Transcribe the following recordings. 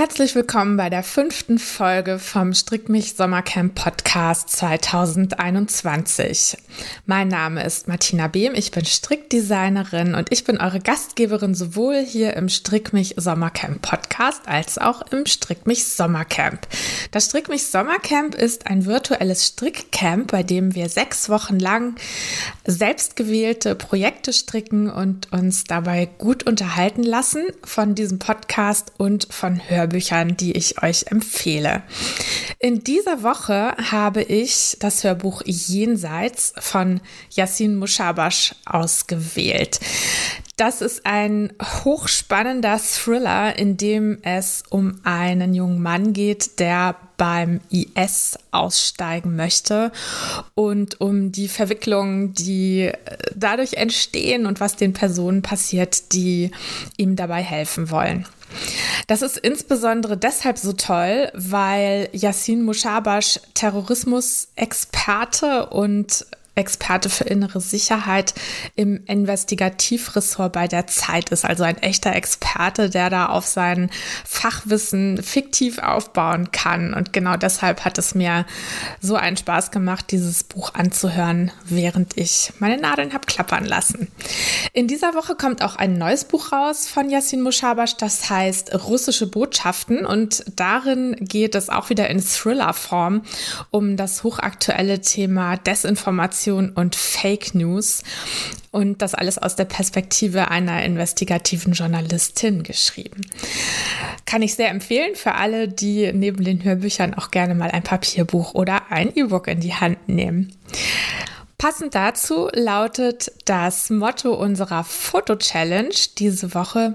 Herzlich willkommen bei der fünften Folge vom Strick mich Sommercamp Podcast 2021. Mein Name ist Martina Behm, ich bin Strickdesignerin und ich bin eure Gastgeberin sowohl hier im Strick mich Sommercamp Podcast als auch im Strick mich Sommercamp. Das Strick mich Sommercamp ist ein virtuelles Strickcamp, bei dem wir sechs Wochen lang selbstgewählte Projekte stricken und uns dabei gut unterhalten lassen von diesem Podcast und von Hörbüchern, die ich euch empfehle. In dieser Woche habe ich das Hörbuch Jenseits von Yassin Mushabash ausgewählt. Das ist ein hochspannender Thriller, in dem es um einen jungen Mann geht, der beim IS aussteigen möchte und um die Verwicklungen, die dadurch entstehen und was den Personen passiert, die ihm dabei helfen wollen. Das ist insbesondere deshalb so toll, weil Yassin Mushabash Terrorismusexperte und Experte für innere Sicherheit im Investigativressort bei der Zeit ist. Also ein echter Experte, der da auf sein Fachwissen fiktiv aufbauen kann. Und genau deshalb hat es mir so einen Spaß gemacht, dieses Buch anzuhören, während ich meine Nadeln habe klappern lassen. In dieser Woche kommt auch ein neues Buch raus von Yassin Mushabash, das heißt Russische Botschaften. Und darin geht es auch wieder in Thriller-Form um das hochaktuelle Thema Desinformation Desinformation und Fake News. Und das alles aus der Perspektive einer investigativen Journalistin geschrieben. Kann ich sehr empfehlen für alle, die neben den Hörbüchern auch gerne mal ein Papierbuch oder ein E-Book in die Hand nehmen. Passend dazu lautet das Motto unserer Foto-Challenge diese Woche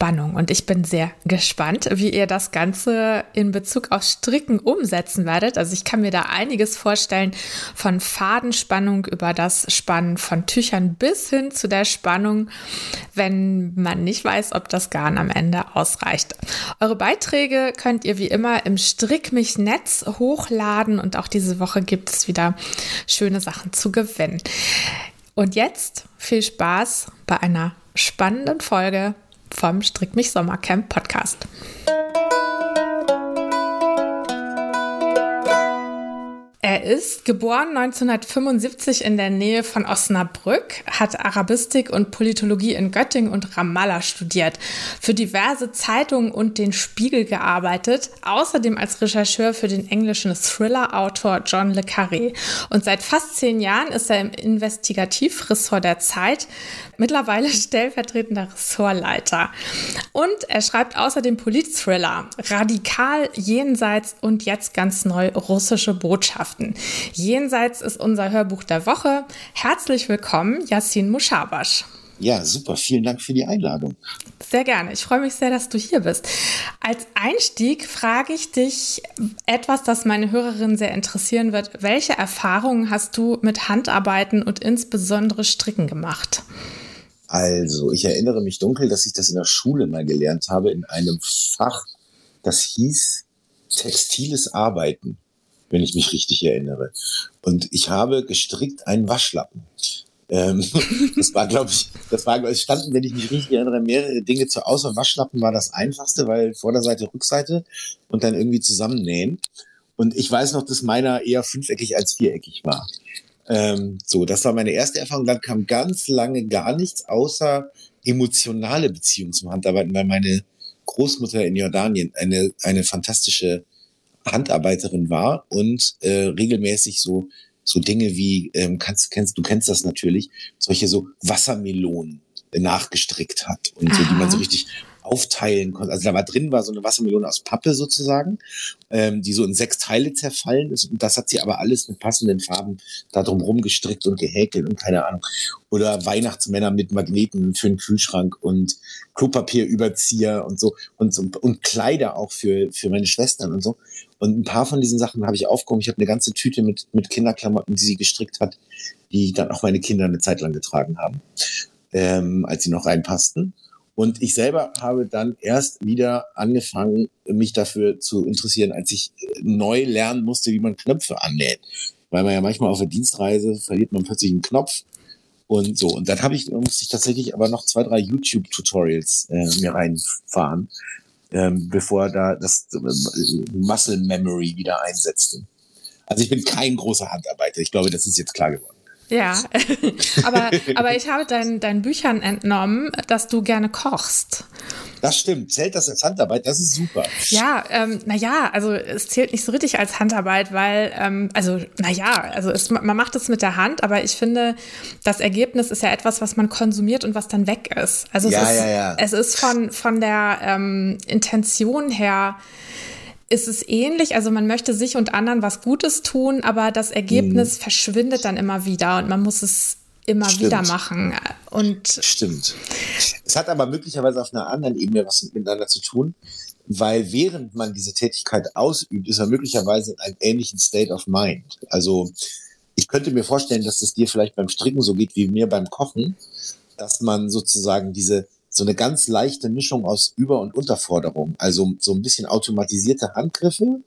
Spannung. Und ich bin sehr gespannt, wie ihr das Ganze in Bezug auf Stricken umsetzen werdet. Also ich kann mir da einiges vorstellen, von Fadenspannung über das Spannen von Tüchern bis hin zu der Spannung, wenn man nicht weiß, ob das Garn am Ende ausreicht. Eure Beiträge könnt ihr wie immer im Strick mich Netz hochladen und auch diese Woche gibt es wieder schöne Sachen zu gewinnen. Und jetzt viel Spaß bei einer spannenden Folge vom Strick mich Sommercamp Podcast. Er ist geboren 1975 in der Nähe von Osnabrück, hat Arabistik und Politologie in Göttingen und Ramallah studiert, für diverse Zeitungen und den Spiegel gearbeitet, außerdem als Rechercheur für den englischen Thriller-Autor John le Carré. Und seit fast zehn Jahren ist er im Investigativressort der Zeit, mittlerweile stellvertretender Ressortleiter. Und er schreibt außerdem Politthriller, radikal, jenseits und jetzt ganz neu russische Botschaften. Botschaften. Jenseits ist unser Hörbuch der Woche. Herzlich willkommen, Yassin Mushabash. Ja, super. Vielen Dank für die Einladung. Sehr gerne. Ich freue mich sehr, dass du hier bist. Als Einstieg frage ich dich etwas, das meine Hörerin sehr interessieren wird. Welche Erfahrungen hast du mit Handarbeiten und insbesondere Stricken gemacht? Also, ich erinnere mich dunkel, dass ich das in der Schule mal gelernt habe, in einem Fach, das hieß Textiles Arbeiten wenn ich mich richtig erinnere. Und ich habe gestrickt einen Waschlappen. Ähm, das war, glaube ich, das war, es standen, wenn ich mich richtig erinnere, mehrere Dinge zu außer Waschlappen war das einfachste, weil Vorderseite, Rückseite und dann irgendwie zusammennähen. Und ich weiß noch, dass meiner eher fünfeckig als viereckig war. Ähm, so, das war meine erste Erfahrung. Dann kam ganz lange gar nichts außer emotionale Beziehung zum Handarbeiten, weil meine Großmutter in Jordanien eine, eine fantastische Handarbeiterin war und äh, regelmäßig so so Dinge wie ähm, kannst kennst du kennst das natürlich solche so Wassermelonen nachgestrickt hat und so die man so richtig aufteilen konnte. Also da war drin war so eine Wassermelone aus Pappe sozusagen, ähm, die so in sechs Teile zerfallen ist. Und das hat sie aber alles mit passenden Farben da drumherum gestrickt und gehäkelt und keine Ahnung. Oder Weihnachtsmänner mit Magneten für den Kühlschrank und Klopapierüberzieher und so und, so, und Kleider auch für, für meine Schwestern und so. Und ein paar von diesen Sachen habe ich aufgehoben. Ich habe eine ganze Tüte mit, mit Kinderklamotten, die sie gestrickt hat, die dann auch meine Kinder eine Zeit lang getragen haben, ähm, als sie noch reinpassten. Und ich selber habe dann erst wieder angefangen, mich dafür zu interessieren, als ich äh, neu lernen musste, wie man Knöpfe annäht. Weil man ja manchmal auf der Dienstreise verliert man plötzlich einen Knopf und so. Und dann habe ich, musste ich tatsächlich aber noch zwei, drei YouTube-Tutorials äh, mir reinfahren. Ähm, bevor da das äh, Muscle Memory wieder einsetzte. Also ich bin kein großer Handarbeiter. Ich glaube, das ist jetzt klar geworden. Ja, aber, aber ich habe deinen dein Büchern entnommen, dass du gerne kochst. Das stimmt. Zählt das als Handarbeit? Das ist super. Ja, ähm, naja, also es zählt nicht so richtig als Handarbeit, weil, ähm, also, naja, also es, man macht es mit der Hand, aber ich finde, das Ergebnis ist ja etwas, was man konsumiert und was dann weg ist. Also es, Ja, ist, ja, ja. es ist von, von der ähm, Intention her ist es ähnlich. Also man möchte sich und anderen was Gutes tun, aber das Ergebnis verschwindet dann immer wieder und man muss es immer Stimmt. wieder machen. Und Stimmt. Es hat aber möglicherweise auf einer anderen Ebene was miteinander zu tun, weil während man diese Tätigkeit ausübt, ist man möglicherweise in einem ähnlichen State of Mind. Also ich könnte mir vorstellen, dass es dir vielleicht beim Stricken so geht wie mir beim Kochen, dass man sozusagen diese so eine ganz leichte Mischung aus Über- und Unterforderung, also so ein bisschen automatisierte Handgriffe,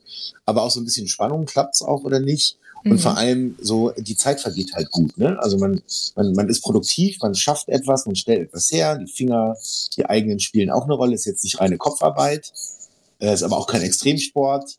aber auch so ein bisschen Spannung, klappt's auch oder nicht? Und Mhm. vor allem so, die Zeit vergeht halt gut, ne? Also man, man, man ist produktiv, man schafft etwas, man stellt etwas her, die Finger, die eigenen spielen auch eine Rolle, ist jetzt nicht reine Kopfarbeit, äh, ist aber auch kein Extremsport.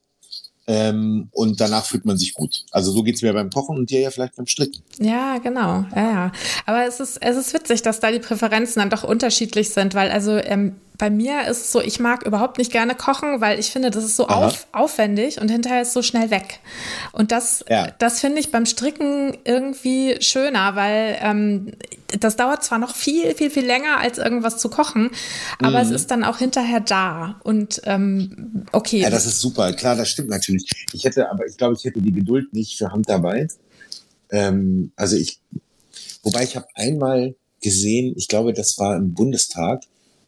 Ähm, und danach fühlt man sich gut. Also so geht's mir beim Kochen und dir ja vielleicht beim Stricken. Ja, genau. Ja, ja. Aber es ist, es ist witzig, dass da die Präferenzen dann doch unterschiedlich sind, weil also ähm, bei mir ist es so, ich mag überhaupt nicht gerne kochen, weil ich finde, das ist so auf, aufwendig und hinterher ist so schnell weg. Und das, Ja. das finde ich beim Stricken irgendwie schöner, weil ähm, das dauert zwar noch viel, viel, viel länger, als irgendwas zu kochen, aber Mhm. es ist dann auch hinterher da. Und ähm, okay. Ja, das ist super. Klar, das stimmt natürlich. Ich hätte, aber ich glaube, ich hätte die Geduld nicht für Handarbeit. Ähm, also ich, wobei ich habe einmal gesehen, ich glaube, das war im Bundestag,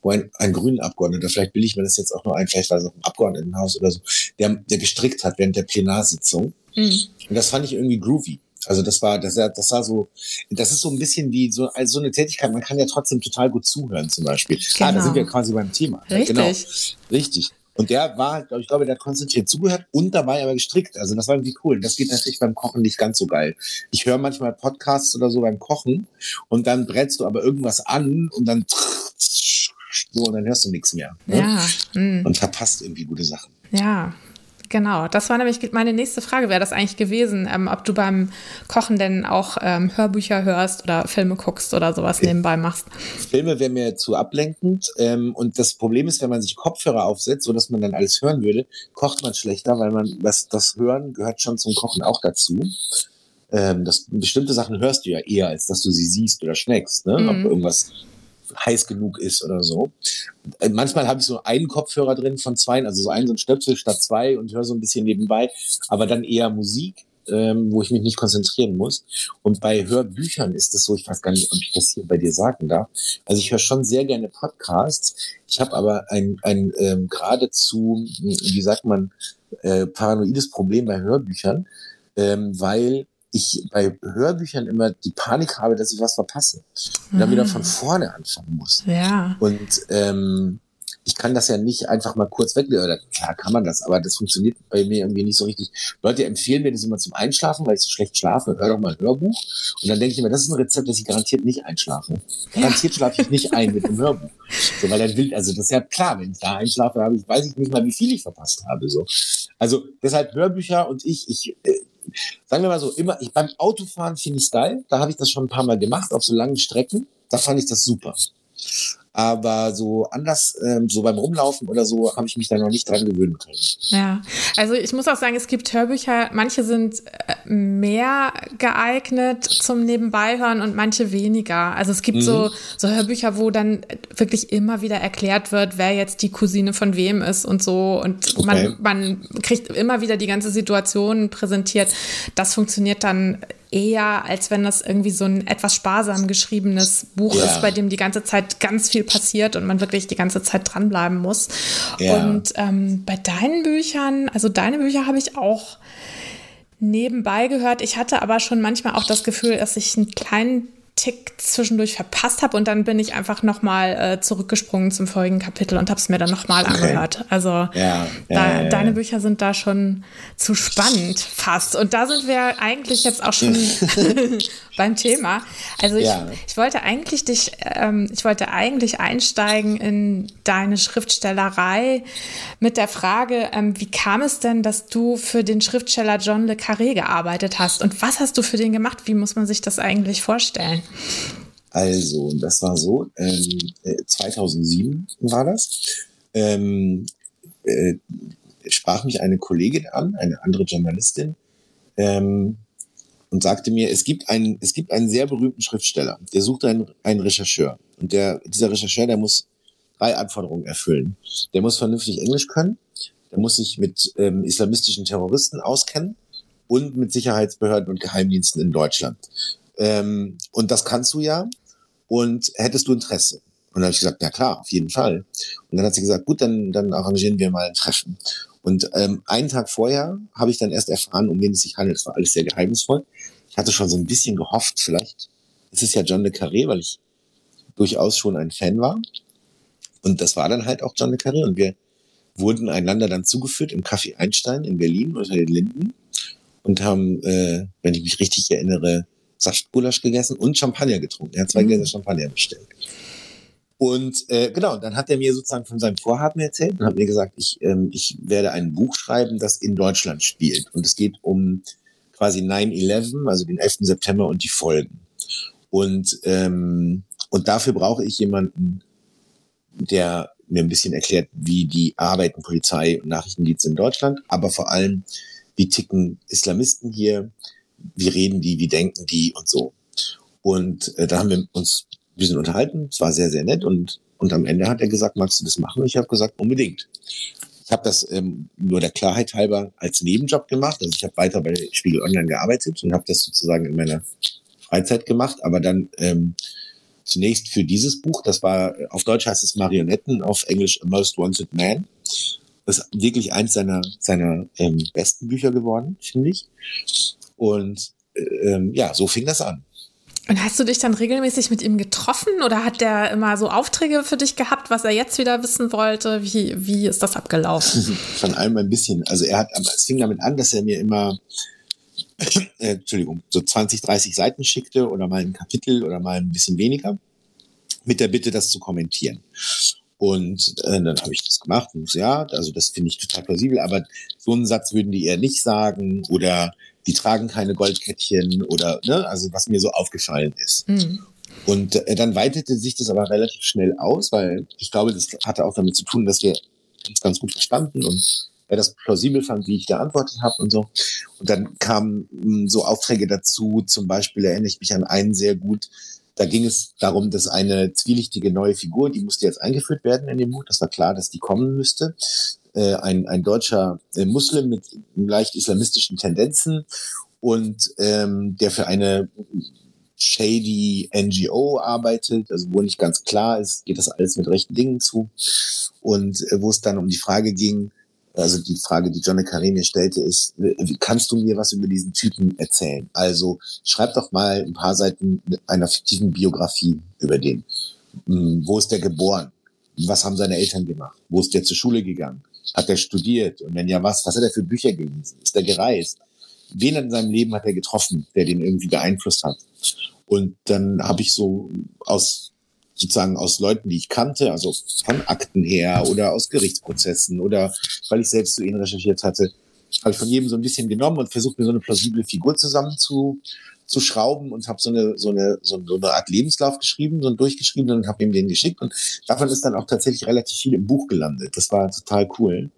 wo ein, ein grünen Abgeordneter, vielleicht will ich mir das jetzt auch nur ein, vielleicht war es auch im Abgeordnetenhaus oder so, der, der gestrickt hat während der Plenarsitzung. Mhm. Und das fand ich irgendwie groovy. Also das war, das, war- das war so, das ist so ein bisschen wie so, also so eine Tätigkeit, man kann ja trotzdem total gut zuhören zum Beispiel. Ah, da Genau. sind wir quasi beim Thema. Richtig. Genau. Richtig. Und der war, glaub ich glaube, der hat konzentriert zugehört und dabei aber gestrickt. Also das war irgendwie cool. Das geht natürlich beim Kochen nicht ganz so geil. Ich höre manchmal Podcasts oder so beim Kochen und dann brätst du aber irgendwas an und dann so und dann hörst du nichts mehr. Ne? Ja. Mhm. Und verpasst irgendwie gute Sachen. Ja, genau. Das war nämlich meine nächste Frage, wäre das eigentlich gewesen, ähm, ob du beim Kochen denn auch ähm, Hörbücher hörst oder Filme guckst oder sowas nebenbei machst. Filme wäre mir zu ablenkend. Ähm, und das Problem ist, wenn man sich Kopfhörer aufsetzt, so dass man dann alles hören würde, kocht man schlechter, weil man das, das Hören gehört schon zum Kochen auch dazu. Ähm, das, bestimmte Sachen hörst du ja eher, als dass du sie siehst oder schmeckst, ne? ob Mhm. irgendwas heiß genug ist oder so. Äh, Manchmal habe ich so einen Kopfhörer drin von zwei, also so einen so ein Stöpsel statt zwei und höre so ein bisschen nebenbei, aber dann eher Musik, ähm, wo ich mich nicht konzentrieren muss. Und bei Hörbüchern ist es so, ich weiß gar nicht, ob ich das hier bei dir sagen darf. Also ich höre schon sehr gerne Podcasts. Ich habe aber ein, ein ähm, geradezu, wie sagt man, äh, paranoides Problem bei Hörbüchern, ähm, weil ich bei Hörbüchern immer die Panik habe, dass ich was verpasse und dann wieder von vorne anfangen muss. Ja. Und ähm, ich kann das ja nicht einfach mal kurz weg. Oder klar kann man das, aber das funktioniert bei mir irgendwie nicht so richtig. Leute empfehlen mir das immer zum Einschlafen, weil ich so schlecht schlafe. Hör doch mal ein Hörbuch. Und dann denke ich mir, das ist ein Rezept, das ich garantiert nicht einschlafe. Garantiert schlafe ich nicht ein mit einem Hörbuch. So, weil dann will, also das ist ja klar, wenn ich da einschlafe, habe ich, weiß ich nicht mal, wie viel ich verpasst habe. So. Also deshalb Hörbücher und ich, ich, äh, sagen wir mal so, immer, ich, beim Autofahren finde ich es geil. Da habe ich das schon ein paar Mal gemacht, auf so langen Strecken. Da fand ich das super. Aber so anders, ähm, so beim Rumlaufen oder so, habe ich mich da noch nicht dran gewöhnen können. Ja, also ich muss auch sagen, es gibt Hörbücher, manche sind äh, mehr geeignet zum Nebenbeihören und manche weniger. Also es gibt so, so Hörbücher, wo dann wirklich immer wieder erklärt wird, wer jetzt die Cousine von wem ist und so. Und Okay. man, man kriegt immer wieder die ganze Situation präsentiert. Das funktioniert dann eher, als wenn das irgendwie so ein etwas sparsam geschriebenes Buch Ja. ist, bei dem die ganze Zeit ganz viel passiert und man wirklich die ganze Zeit dranbleiben muss. Ja. Und ähm, bei deinen Büchern, also deine Bücher habe ich auch nebenbei gehört. Ich hatte aber schon manchmal auch das Gefühl, dass ich einen kleinen Tick zwischendurch verpasst habe und dann bin ich einfach nochmal äh, zurückgesprungen zum folgenden Kapitel und habe es mir dann nochmal okay. angehört. Also ja, ja, da, ja, deine Bücher sind da schon zu spannend fast. Und da sind wir eigentlich jetzt auch schon beim Thema. Also ich, ich wollte eigentlich dich, ähm, ich wollte eigentlich einsteigen in deine Schriftstellerei mit der Frage, ähm, wie kam es denn, dass du für den Schriftsteller John le Carré gearbeitet hast und was hast du für den gemacht? Wie muss man sich das eigentlich vorstellen? Also, das war so, ähm, 2007 äh, war das. Ähm, äh, sprach mich eine Kollegin an, eine andere Journalistin, ähm, und sagte mir, es gibt einen, es gibt einen sehr berühmten Schriftsteller, der sucht einen, einen Rechercheur. Und der, dieser Rechercheur, der muss drei Anforderungen erfüllen. Der muss vernünftig Englisch können, der muss sich mit ähm, islamistischen Terroristen auskennen und mit Sicherheitsbehörden und Geheimdiensten in Deutschland. Ähm, und das kannst du ja. Und hättest du Interesse? Und dann habe ich gesagt, ja klar, auf jeden Fall. Und dann hat sie gesagt, gut, dann, dann arrangieren wir mal ein Treffen. Und ähm, einen Tag vorher habe ich dann erst erfahren, um wen es sich handelt. Es war alles sehr geheimnisvoll. Ich hatte schon so ein bisschen gehofft, vielleicht ist es ja John le Carré, weil ich durchaus schon ein Fan war. Und das war dann halt auch John le Carré. Und wir wurden einander dann zugeführt im Café Einstein in Berlin unter den Linden und haben, äh, wenn ich mich richtig erinnere, Saftgulasch gegessen und Champagner getrunken. Er hat zwei mhm. Gläser Champagner bestellt. Und äh, genau, dann hat er mir sozusagen von seinem Vorhaben erzählt und hat mir gesagt, ich, ähm, ich werde ein Buch schreiben, das in Deutschland spielt. Und es geht um quasi 9-11, also den 11. September und die Folgen. Und, ähm, und dafür brauche ich jemanden, der mir ein bisschen erklärt, wie die arbeiten Polizei und Nachrichtendienste in Deutschland, aber vor allem, wie ticken Islamisten hier, wie reden die, wie denken die und so. Und äh, da haben wir uns ein bisschen unterhalten. Es war sehr, sehr nett und, und am Ende hat er gesagt, magst du das machen? Und ich habe gesagt, unbedingt. Ich habe das ähm, nur der Klarheit halber als Nebenjob gemacht. Also ich habe weiter bei Spiegel Online gearbeitet und habe das sozusagen in meiner Freizeit gemacht, aber dann ähm, zunächst für dieses Buch, das war auf Deutsch heißt es Marionetten, auf Englisch A Most Wanted Man. Das ist wirklich eins seiner, seiner ähm, besten Bücher geworden, finde ich. Und ähm, ja, so fing das an. Und hast du dich dann regelmäßig mit ihm getroffen oder hat der immer so Aufträge für dich gehabt, was er jetzt wieder wissen wollte? Wie, wie ist das abgelaufen? Von allem ein bisschen. Also er hat, es fing damit an, dass er mir immer, äh, Entschuldigung, so 20, 30 Seiten schickte oder mal ein Kapitel oder mal ein bisschen weniger mit der Bitte, das zu kommentieren. Und äh, dann habe ich das gemacht und so, ja, also das finde ich total plausibel, aber so einen Satz würden die eher nicht sagen oder die tragen keine Goldkettchen oder, ne, also was mir so aufgefallen ist. Mhm. Und äh, dann weitete sich das aber relativ schnell aus, weil ich glaube, das hatte auch damit zu tun, dass wir uns ganz gut verstanden und er das plausibel fand, wie ich geantwortet habe und so. Und dann kamen hm, so Aufträge dazu, zum Beispiel erinnere ich mich an einen sehr gut, da ging es darum, dass eine zwielichtige neue Figur, die musste jetzt eingeführt werden in dem Buch, das war klar, dass die kommen müsste äh, ein, ein deutscher äh, Muslim mit leicht islamistischen Tendenzen und ähm, der für eine shady NGO arbeitet, also wo nicht ganz klar ist, geht das alles mit rechten Dingen zu. Und äh, wo es dann um die Frage ging, also die Frage, die John Carré mir stellte, ist, wie kannst du mir was über diesen Typen erzählen? Also schreib doch mal ein paar Seiten einer fiktiven Biografie über den. Hm, wo ist der geboren? Was haben seine Eltern gemacht? Wo ist der zur Schule gegangen? Hat er studiert? Und wenn ja, was? Was hat er für Bücher gelesen? Ist er gereist? Wen in seinem Leben hat er getroffen, der den irgendwie beeinflusst hat? Und dann habe ich so aus sozusagen aus Leuten, die ich kannte, also von Akten her oder aus Gerichtsprozessen oder weil ich selbst zu ihnen recherchiert hatte, habe ich von jedem so ein bisschen genommen und versucht mir so eine plausible Figur zusammen zu, schrauben und habe so eine, so, eine, so eine Art Lebenslauf geschrieben, so ein durchgeschrieben und habe ihm den geschickt. Und davon ist dann auch tatsächlich relativ viel im Buch gelandet. Das war total cool.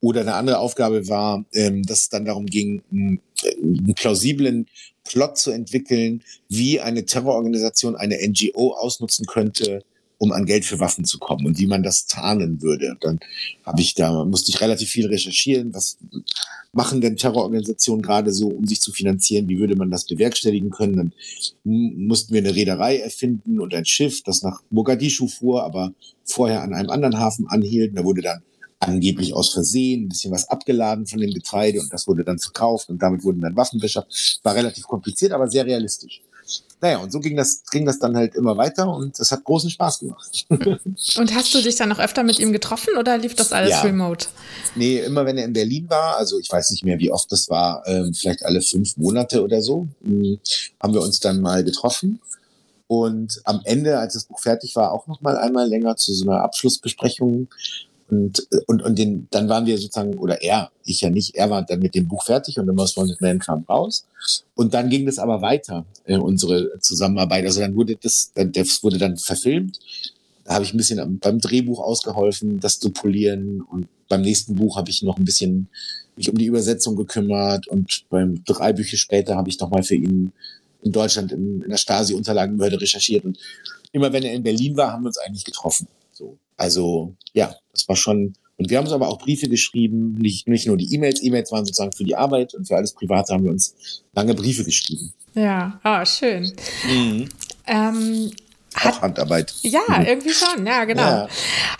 Oder eine andere Aufgabe war, ähm, dass es dann darum ging, einen, einen plausiblen Plot zu entwickeln, wie eine Terrororganisation eine NGO ausnutzen könnte, um an Geld für Waffen zu kommen und wie man das tarnen würde. Dann habe ich da, musste ich relativ viel recherchieren, was machen denn Terrororganisationen gerade so, um sich zu finanzieren, wie würde man das bewerkstelligen können. Dann mussten wir eine Reederei erfinden und ein Schiff, das nach Mogadischu fuhr, aber vorher an einem anderen Hafen anhielt. Da wurde dann angeblich aus Versehen ein bisschen was abgeladen von dem Getreide und das wurde dann verkauft und damit wurden dann Waffen beschafft. War relativ kompliziert, aber sehr realistisch. Naja, und so ging das, ging das dann halt immer weiter und es hat großen Spaß gemacht. und hast du dich dann noch öfter mit ihm getroffen oder lief das alles ja. remote? Nee, immer wenn er in Berlin war, also ich weiß nicht mehr, wie oft das war, ähm, vielleicht alle fünf Monate oder so, ähm, haben wir uns dann mal getroffen. Und am Ende, als das Buch fertig war, auch noch mal einmal länger zu so einer Abschlussbesprechung und, und, und den, dann waren wir sozusagen, oder er, ich ja nicht, er war dann mit dem Buch fertig und The Most Wanted Man kam raus. Und dann ging das aber weiter, äh, unsere Zusammenarbeit. Also dann wurde das, das wurde dann verfilmt. Da habe ich ein bisschen beim Drehbuch ausgeholfen, das zu polieren. Und beim nächsten Buch habe ich noch ein bisschen mich um die Übersetzung gekümmert. Und beim drei Bücher später habe ich nochmal für ihn in Deutschland in, in der Stasi-Unterlagenbehörde recherchiert. Und immer wenn er in Berlin war, haben wir uns eigentlich getroffen. So. Also ja, das war schon. Und wir haben uns aber auch Briefe geschrieben, nicht, nicht nur die E-Mails. E-Mails waren sozusagen für die Arbeit und für alles Private haben wir uns lange Briefe geschrieben. Ja, ah, schön. Mhm. Ähm, hat, auch Handarbeit. Ja, mhm. irgendwie schon, ja, genau. Ja.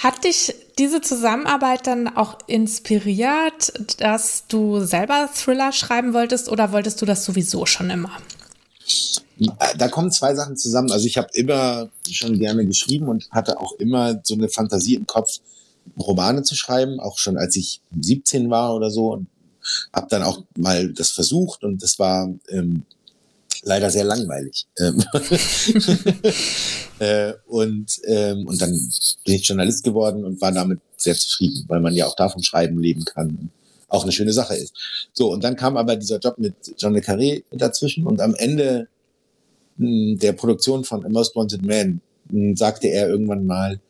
Hat dich diese Zusammenarbeit dann auch inspiriert, dass du selber Thriller schreiben wolltest oder wolltest du das sowieso schon immer? Da kommen zwei Sachen zusammen. Also ich habe immer schon gerne geschrieben und hatte auch immer so eine Fantasie im Kopf, Romane zu schreiben, auch schon als ich 17 war oder so. Und habe dann auch mal das versucht und das war ähm, leider sehr langweilig. Ähm äh, und, ähm, und dann bin ich Journalist geworden und war damit sehr zufrieden, weil man ja auch davon schreiben leben kann. Auch eine schöne Sache ist. So, und dann kam aber dieser Job mit John Le Carré dazwischen und am Ende der Produktion von A Most Wanted Man sagte er irgendwann mal,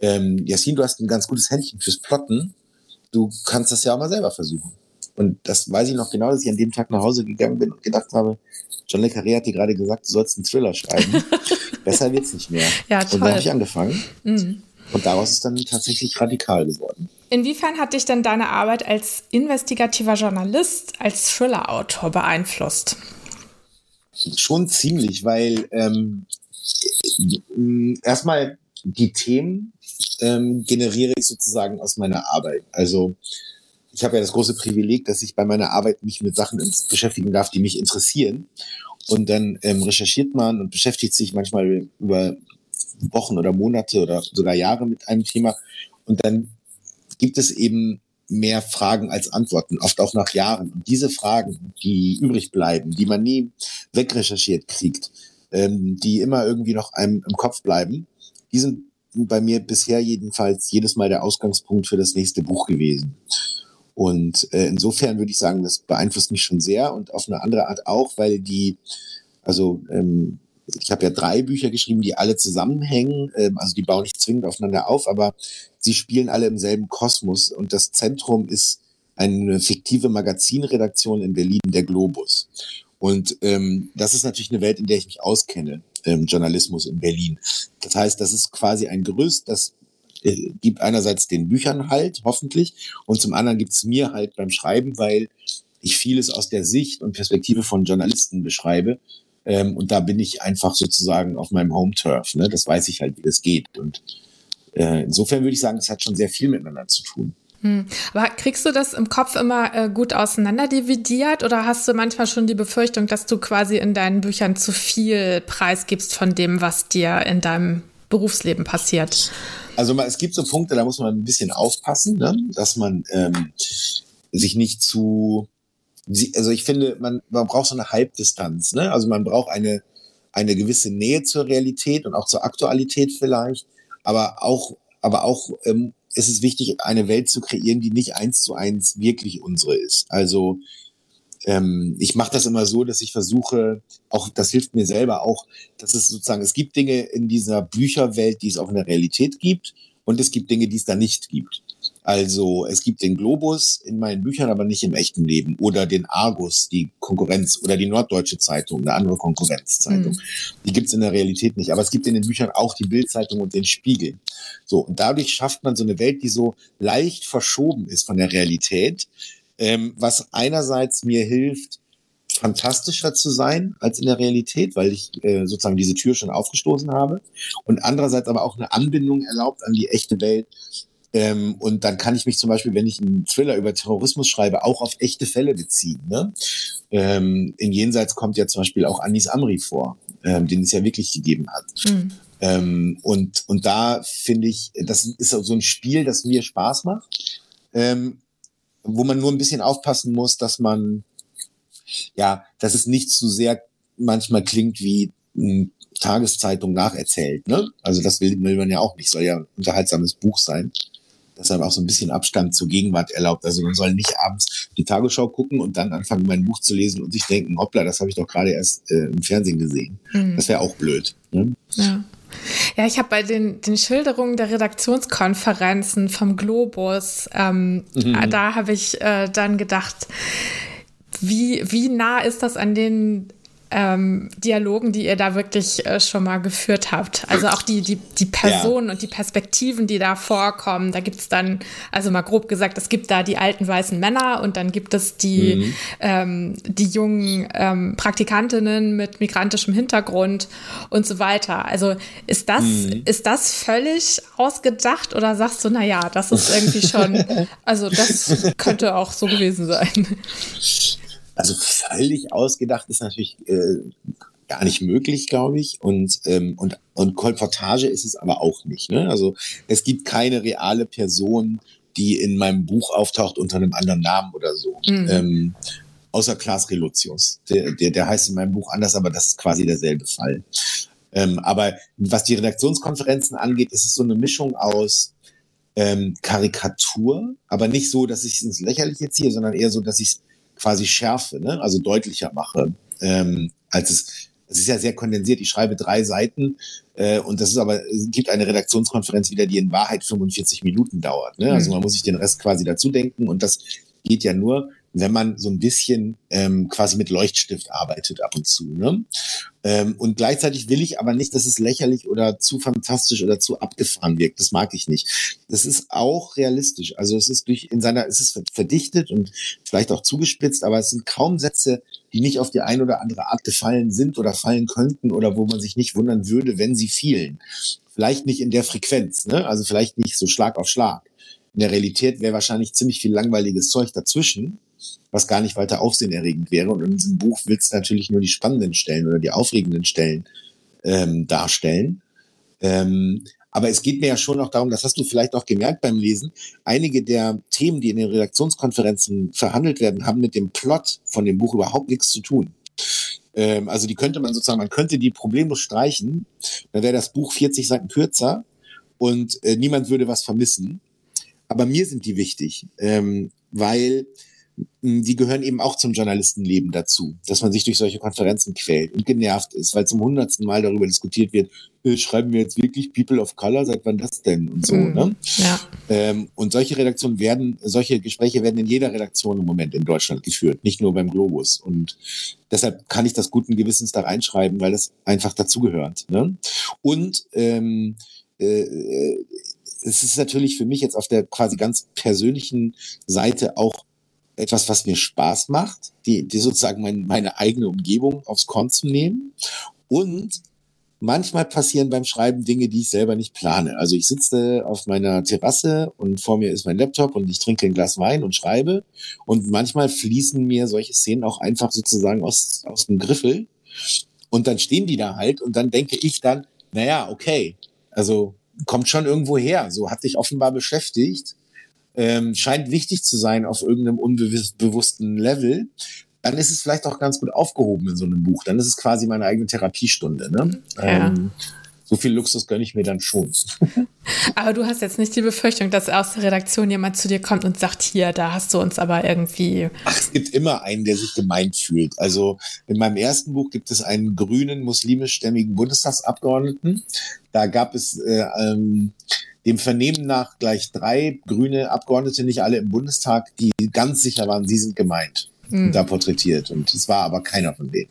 ähm, Yassin, du hast ein ganz gutes Händchen fürs Plotten. Du kannst das ja auch mal selber versuchen. Und das weiß ich noch genau, dass ich an dem Tag nach Hause gegangen bin und gedacht habe, John Le Carré hat dir gerade gesagt, du sollst einen Thriller schreiben. Besser wird's nicht mehr. Ja, toll. Und dann habe ich angefangen. Mhm. Und daraus ist dann tatsächlich radikal geworden. Inwiefern hat dich denn deine Arbeit als investigativer Journalist, als Thriller-Autor beeinflusst? Schon ziemlich, weil ähm, erstmal die Themen ähm, generiere ich sozusagen aus meiner Arbeit. Also ich habe ja das große Privileg, dass ich bei meiner Arbeit mich mit Sachen beschäftigen darf, die mich interessieren. Und dann ähm, recherchiert man und beschäftigt sich manchmal über Wochen oder Monate oder sogar Jahre mit einem Thema. Und dann gibt es eben mehr Fragen als Antworten, oft auch nach Jahren. Und diese Fragen, die übrig bleiben, die man nie wegrecherchiert kriegt, ähm, die immer irgendwie noch einem im Kopf bleiben, die sind bei mir bisher jedenfalls jedes Mal der Ausgangspunkt für das nächste Buch gewesen. Und äh, insofern würde ich sagen, das beeinflusst mich schon sehr und auf eine andere Art auch, weil die, also ähm, ich habe ja drei Bücher geschrieben, die alle zusammenhängen, ähm, also die bauen nicht zwingend aufeinander auf, aber sie spielen alle im selben Kosmos und das Zentrum ist eine fiktive Magazinredaktion in Berlin, der Globus. Und ähm, das ist natürlich eine Welt, in der ich mich auskenne, ähm, Journalismus in Berlin. Das heißt, das ist quasi ein Gerüst, das äh, gibt einerseits den Büchern halt, hoffentlich, und zum anderen gibt es mir halt beim Schreiben, weil ich vieles aus der Sicht und Perspektive von Journalisten beschreibe. Ähm, und da bin ich einfach sozusagen auf meinem Home-Turf. Ne? Das weiß ich halt, wie das geht. Und äh, insofern würde ich sagen, das hat schon sehr viel miteinander zu tun. Hm. Aber kriegst du das im Kopf immer äh, gut auseinanderdividiert oder hast du manchmal schon die Befürchtung, dass du quasi in deinen Büchern zu viel preisgibst von dem, was dir in deinem Berufsleben passiert? Also es gibt so Punkte, da muss man ein bisschen aufpassen, ne? dass man ähm, sich nicht zu, also ich finde, man, man braucht so eine Halbdistanz, ne? Also man braucht eine eine gewisse Nähe zur Realität und auch zur Aktualität vielleicht, aber auch aber auch ähm, ist es wichtig, eine Welt zu kreieren, die nicht eins zu eins wirklich unsere ist. Also ähm, ich mache das immer so, dass ich versuche, auch das hilft mir selber auch, dass es sozusagen, es gibt Dinge in dieser Bücherwelt, die es auch in der Realität gibt und es gibt Dinge, die es da nicht gibt. Also es gibt den Globus in meinen Büchern, aber nicht im echten Leben. Oder den Argus, die Konkurrenz, oder die Norddeutsche Zeitung, eine andere Konkurrenzzeitung. Mhm. Die gibt's in der Realität nicht. Aber es gibt in den Büchern auch die Bildzeitung und den Spiegel. So, und dadurch schafft man so eine Welt, die so leicht verschoben ist von der Realität, ähm, was einerseits mir hilft, fantastischer zu sein als in der Realität, weil ich äh, sozusagen diese Tür schon aufgestoßen habe und andererseits aber auch eine Anbindung erlaubt an die echte Welt, Ähm, und dann kann ich mich zum Beispiel, wenn ich einen Thriller über Terrorismus schreibe, auch auf echte Fälle beziehen. Ne? Ähm, in Jenseits kommt ja zum Beispiel auch Anis Amri vor, ähm, den es ja wirklich gegeben hat. Mhm. Ähm, und, und da finde ich, das ist so ein Spiel, das mir Spaß macht, ähm, wo man nur ein bisschen aufpassen muss, dass man, ja, dass es nicht zu sehr manchmal klingt wie eine Tageszeitung nacherzählt. Ne? Also das will, will man ja auch nicht, soll ja ein unterhaltsames Buch sein deshalb auch so ein bisschen Abstand zur Gegenwart erlaubt. Also man soll nicht abends die Tagesschau gucken und dann anfangen, mein Buch zu lesen und sich denken, hoppla, das habe ich doch gerade erst äh, im Fernsehen gesehen. Mhm. Das wäre auch blöd. Ne? Ja. Ja, ich habe bei den, den Schilderungen der Redaktionskonferenzen vom Globus, ähm, mhm. da habe ich äh, dann gedacht, wie, wie nah ist das an den ähm, Dialogen, die ihr da wirklich äh, schon mal geführt habt. Also auch die, die, die Personen ja. und die Perspektiven, die da vorkommen. Da gibt es dann, also mal grob gesagt, es gibt da die alten weißen Männer und dann gibt es die, mhm. ähm, die jungen ähm, Praktikantinnen mit migrantischem Hintergrund und so weiter. Also ist das, mhm. ist das völlig ausgedacht oder sagst du, naja, das ist irgendwie schon, also das könnte auch so gewesen sein? Also völlig ausgedacht ist natürlich äh, gar nicht möglich, glaube ich. Und, ähm, und, und Kolportage ist es aber auch nicht. Ne? Also es gibt keine reale Person, die in meinem Buch auftaucht unter einem anderen Namen oder so. Mhm. Ähm, außer Klaas Reluzius. Der, der, der heißt in meinem Buch anders, aber das ist quasi derselbe Fall. Ähm, aber was die Redaktionskonferenzen angeht, ist es so eine Mischung aus ähm, Karikatur, aber nicht so, dass ich es ins Lächerliche ziehe, sondern eher so, dass ich es quasi schärfe, ne? also deutlicher mache, ähm, als es es ist ja sehr kondensiert. Ich schreibe drei Seiten äh, und das ist aber, es gibt eine Redaktionskonferenz wieder, die in Wahrheit 45 Minuten dauert. Ne? Also mhm. man muss sich den Rest quasi dazu denken und das geht ja nur, wenn man so ein bisschen ähm, quasi mit Leuchtstift arbeitet ab und zu. Ne? Ähm, und gleichzeitig will ich aber nicht, dass es lächerlich oder zu fantastisch oder zu abgefahren wirkt. Das mag ich nicht. Das ist auch realistisch. Also es ist durch in seiner, es ist verdichtet und vielleicht auch zugespitzt, aber es sind kaum Sätze, die nicht auf die eine oder andere Art gefallen sind oder fallen könnten oder wo man sich nicht wundern würde, wenn sie fielen. Vielleicht nicht in der Frequenz, ne? also vielleicht nicht so Schlag auf Schlag. In der Realität wäre wahrscheinlich ziemlich viel langweiliges Zeug dazwischen was gar nicht weiter aufsehenerregend wäre. Und in diesem Buch willst du natürlich nur die spannenden Stellen oder die aufregenden Stellen ähm, darstellen. Ähm, aber es geht mir ja schon auch darum, das hast du vielleicht auch gemerkt beim Lesen, einige der Themen, die in den Redaktionskonferenzen verhandelt werden, haben mit dem Plot von dem Buch überhaupt nichts zu tun. Ähm, also die könnte man sozusagen, man könnte die problemlos streichen, dann wäre das Buch 40 Seiten kürzer und äh, niemand würde was vermissen. Aber mir sind die wichtig, ähm, weil die gehören eben auch zum Journalistenleben dazu, dass man sich durch solche Konferenzen quält und genervt ist, weil zum hundertsten Mal darüber diskutiert wird, äh, schreiben wir jetzt wirklich People of Color, seit wann das denn und so. Mm, ne? ja. Ähm, und solche Redaktionen werden, solche Gespräche werden in jeder Redaktion im Moment in Deutschland geführt, nicht nur beim Globus. Und deshalb kann ich das guten Gewissens da reinschreiben, weil das einfach dazugehört. Ne? Und ähm, äh, äh es ist natürlich für mich jetzt auf der quasi ganz persönlichen Seite auch etwas, was mir Spaß macht, die, die sozusagen mein, meine eigene Umgebung aufs Korn zu nehmen. Und manchmal passieren beim Schreiben Dinge, die ich selber nicht plane. Also ich sitze auf meiner Terrasse und vor mir ist mein Laptop und ich trinke ein Glas Wein und schreibe. Und manchmal fließen mir solche Szenen auch einfach sozusagen aus, aus dem Griffel. Und dann stehen die da halt und dann denke ich dann, naja, okay, also kommt schon irgendwo her. So hat dich offenbar beschäftigt ähm, scheint wichtig zu sein auf irgendeinem unbewussten Level, dann ist es vielleicht auch ganz gut aufgehoben in so einem Buch. Dann ist es quasi meine eigene Therapiestunde. Ne? Ja. Ähm, so viel Luxus gönne ich mir dann schon. Aber du hast jetzt nicht die Befürchtung, dass aus der Redaktion jemand zu dir kommt und sagt, hier, da hast du uns aber irgendwie. Ach, es gibt immer einen, der sich gemeint fühlt. Also in meinem ersten Buch gibt es einen grünen muslimischstämmigen Bundestagsabgeordneten. Da gab es äh, ähm, dem Vernehmen nach gleich drei grüne Abgeordnete, nicht alle im Bundestag, die ganz sicher waren, sie sind gemeint mhm. und da porträtiert. Und es war aber keiner von denen.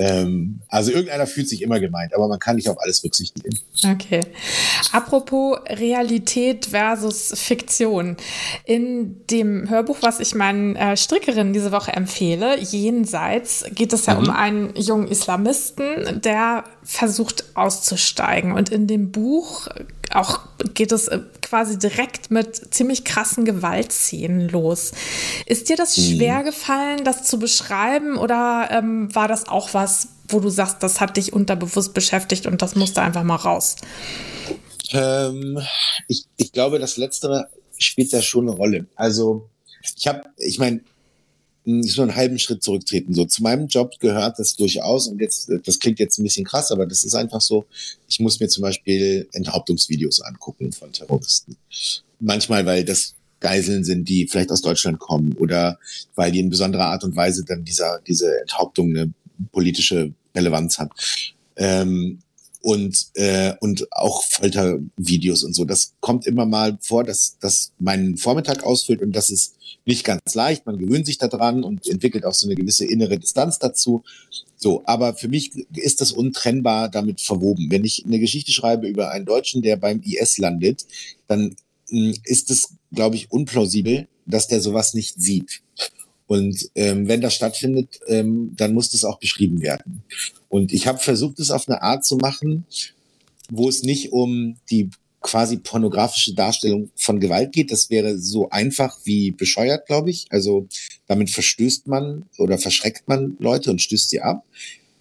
Ähm, also irgendeiner fühlt sich immer gemeint, aber man kann nicht auf alles Rücksicht nehmen. Okay. Apropos Realität versus Fiktion. In dem Hörbuch, was ich meinen äh, Strickerinnen diese Woche empfehle, Jenseits, geht es ja mhm. um einen jungen Islamisten, der versucht auszusteigen. Und in dem Buch auch geht es äh, quasi direkt mit ziemlich krassen Gewaltszenen los. Ist dir das mhm. schwer gefallen, das zu beschreiben oder ähm, war das auch was, wo du sagst, das hat dich unterbewusst beschäftigt und das musste einfach mal raus? Ähm, ich, ich glaube, das Letztere spielt da schon eine Rolle. Also ich habe, ich meine, so einen halben Schritt zurücktreten. So zu meinem Job gehört das durchaus und jetzt, das klingt jetzt ein bisschen krass, aber das ist einfach so. Ich muss mir zum Beispiel Enthauptungsvideos angucken von Terroristen. Manchmal, weil das Geiseln sind, die vielleicht aus Deutschland kommen oder weil die in besonderer Art und Weise dann dieser, diese Enthauptung eine politische Relevanz hat. Ähm, und, äh, und auch Foltervideos und so. Das kommt immer mal vor, dass das meinen Vormittag ausfüllt und das ist nicht ganz leicht. Man gewöhnt sich daran und entwickelt auch so eine gewisse innere Distanz dazu. So, aber für mich ist das untrennbar damit verwoben. Wenn ich eine Geschichte schreibe über einen Deutschen, der beim IS landet, dann hm, ist es, glaube ich, unplausibel, dass der sowas nicht sieht. Und ähm, wenn das stattfindet, ähm, dann muss das auch beschrieben werden. Und ich habe versucht, es auf eine Art zu machen, wo es nicht um die quasi pornografische Darstellung von Gewalt geht. Das wäre so einfach wie bescheuert, glaube ich. Also damit verstößt man oder verschreckt man Leute und stößt sie ab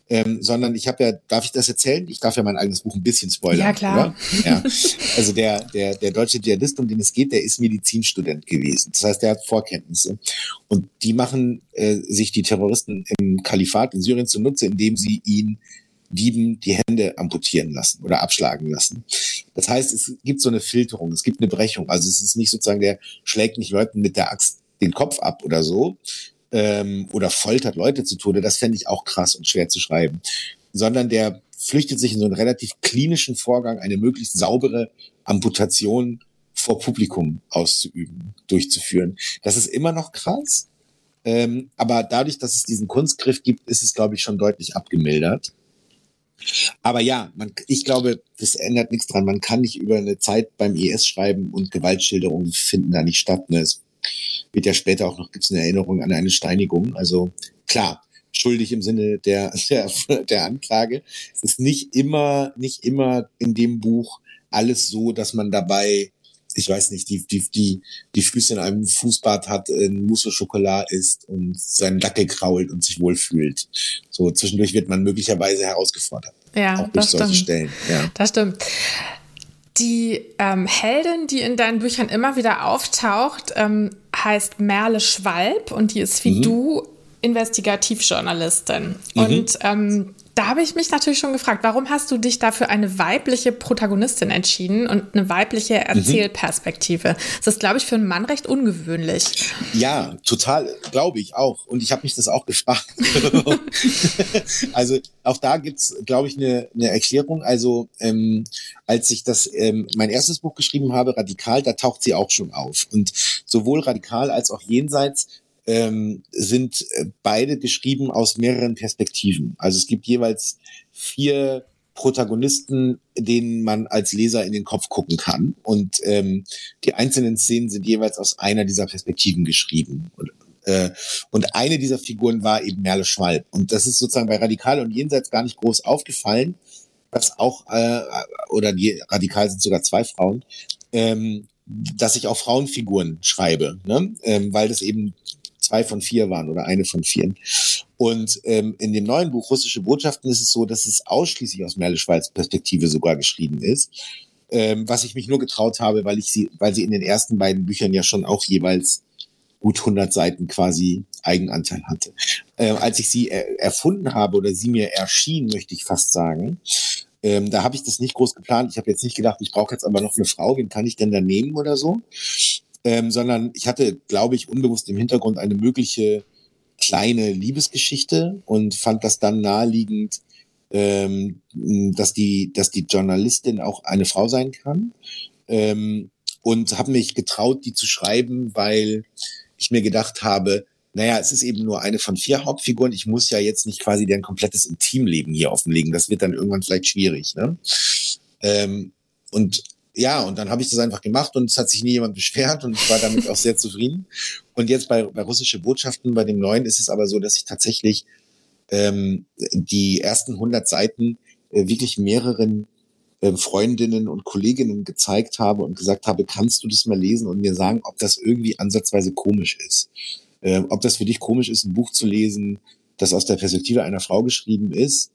ähm, sondern ich habe ja, darf ich das erzählen? Ich darf ja mein eigenes Buch ein bisschen spoilern. Ja, klar. Ja. Also der, der, der deutsche Dschihadist, um den es geht, der ist Medizinstudent gewesen. Das heißt, der hat Vorkenntnisse. Und die machen äh, sich die Terroristen im Kalifat in Syrien zunutze, indem sie ihn Dieben die Hände amputieren lassen oder abschlagen lassen. Das heißt, es gibt so eine Filterung, es gibt eine Brechung. Also es ist nicht sozusagen, der schlägt nicht Leuten mit der Axt den Kopf ab oder so, ähm, oder foltert Leute zu Tode, das fände ich auch krass und schwer zu schreiben. Sondern der flüchtet sich in so einen relativ klinischen Vorgang, eine möglichst saubere Amputation vor Publikum auszuüben, durchzuführen. Das ist immer noch krass. Ähm, aber dadurch, dass es diesen Kunstgriff gibt, ist es, glaube ich, schon deutlich abgemildert. Aber ja, man, ich glaube, das ändert nichts dran. Man kann nicht über eine Zeit beim IS schreiben und Gewaltschilderungen finden da nicht statt. Ne? Es wird ja später auch noch, gibt es eine Erinnerung an eine Steinigung. Also klar, schuldig im Sinne der, der, der Anklage. Es ist nicht immer, nicht immer in dem Buch alles so, dass man dabei, ich weiß nicht, die, die, die, die Füße in einem Fußbad hat, in Mousse Schokolade isst und seinen Dackel krault und sich wohlfühlt. So zwischendurch wird man möglicherweise herausgefordert. Ja, das stimmt. Stellen. Ja. Das stimmt. Die ähm, Heldin, die in deinen Büchern immer wieder auftaucht, ähm, heißt Merle Schwalb und die ist wie mhm. du Investigativjournalistin. Mhm. Und ähm, da habe ich mich natürlich schon gefragt, warum hast du dich dafür eine weibliche Protagonistin entschieden und eine weibliche mhm. Erzählperspektive? Das ist, glaube ich, für einen Mann recht ungewöhnlich. Ja, total, glaube ich auch. Und ich habe mich das auch gefragt. also auch da gibt's, glaube ich, eine, eine Erklärung. Also ähm, als ich das ähm, mein erstes Buch geschrieben habe, Radikal, da taucht sie auch schon auf. Und sowohl Radikal als auch Jenseits ähm, sind äh, beide geschrieben aus mehreren Perspektiven. Also es gibt jeweils vier Protagonisten, denen man als Leser in den Kopf gucken kann. Und ähm, die einzelnen Szenen sind jeweils aus einer dieser Perspektiven geschrieben. Und, äh, und eine dieser Figuren war eben Merle Schwalb. Und das ist sozusagen bei Radikal und Jenseits gar nicht groß aufgefallen, dass auch, äh, oder die Radikal sind sogar zwei Frauen, ähm, dass ich auch Frauenfiguren schreibe, ne? ähm, weil das eben zwei von vier waren oder eine von vier. Und ähm, in dem neuen Buch Russische Botschaften ist es so, dass es ausschließlich aus Merle-Schweiz Perspektive sogar geschrieben ist. Ähm, was ich mich nur getraut habe, weil ich sie, weil sie in den ersten beiden Büchern ja schon auch jeweils gut 100 Seiten quasi Eigenanteil hatte. Ähm, als ich sie er erfunden habe oder sie mir erschien, möchte ich fast sagen, ähm, da habe ich das nicht groß geplant. Ich habe jetzt nicht gedacht, ich brauche jetzt aber noch eine Frau, wen kann ich denn da nehmen oder so, ähm, sondern ich hatte, glaube ich, unbewusst im Hintergrund eine mögliche kleine Liebesgeschichte und fand das dann naheliegend, ähm, dass die, dass die Journalistin auch eine Frau sein kann. Ähm, und habe mich getraut, die zu schreiben, weil ich mir gedacht habe, naja, es ist eben nur eine von vier Hauptfiguren. Ich muss ja jetzt nicht quasi deren komplettes Intimleben hier offenlegen. Das wird dann irgendwann vielleicht schwierig. Ne? Ähm, und ja, und dann habe ich das einfach gemacht und es hat sich nie jemand beschwert und ich war damit auch sehr zufrieden. Und jetzt bei, bei russische Botschaften, bei dem neuen, ist es aber so, dass ich tatsächlich ähm, die ersten 100 Seiten äh, wirklich mehreren äh, Freundinnen und Kolleginnen gezeigt habe und gesagt habe, kannst du das mal lesen und mir sagen, ob das irgendwie ansatzweise komisch ist. Äh, ob das für dich komisch ist, ein Buch zu lesen, das aus der Perspektive einer Frau geschrieben ist,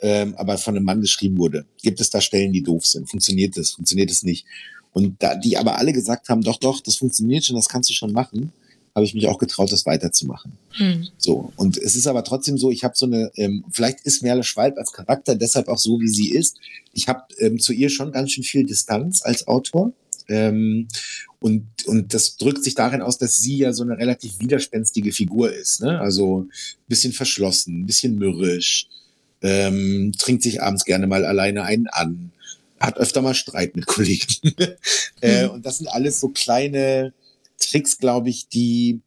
ähm, aber von einem Mann geschrieben wurde. Gibt es da Stellen, die doof sind? Funktioniert das? Funktioniert es nicht? Und da die aber alle gesagt haben, doch, doch, das funktioniert schon, das kannst du schon machen, habe ich mich auch getraut, das weiterzumachen. Hm. So. Und es ist aber trotzdem so, ich habe so eine, ähm, vielleicht ist Merle Schwalb als Charakter deshalb auch so, wie sie ist. Ich habe ähm, zu ihr schon ganz schön viel Distanz als Autor. Ähm, und, und das drückt sich darin aus, dass sie ja so eine relativ widerspenstige Figur ist. Ne? Also ein bisschen verschlossen, ein bisschen mürrisch, ähm, trinkt sich abends gerne mal alleine einen an, hat öfter mal Streit mit Kollegen. äh, mhm. und das sind alles so kleine Tricks, glaube ich, die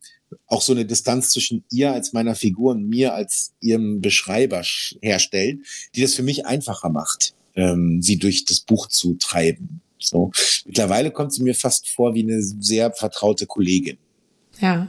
auch so eine Distanz zwischen ihr als meiner Figur und mir als ihrem Beschreiber herstellen, die das für mich einfacher macht, ähm, sie durch das Buch zu treiben. So. Mittlerweile kommt sie mir fast vor wie eine sehr vertraute Kollegin. Ja.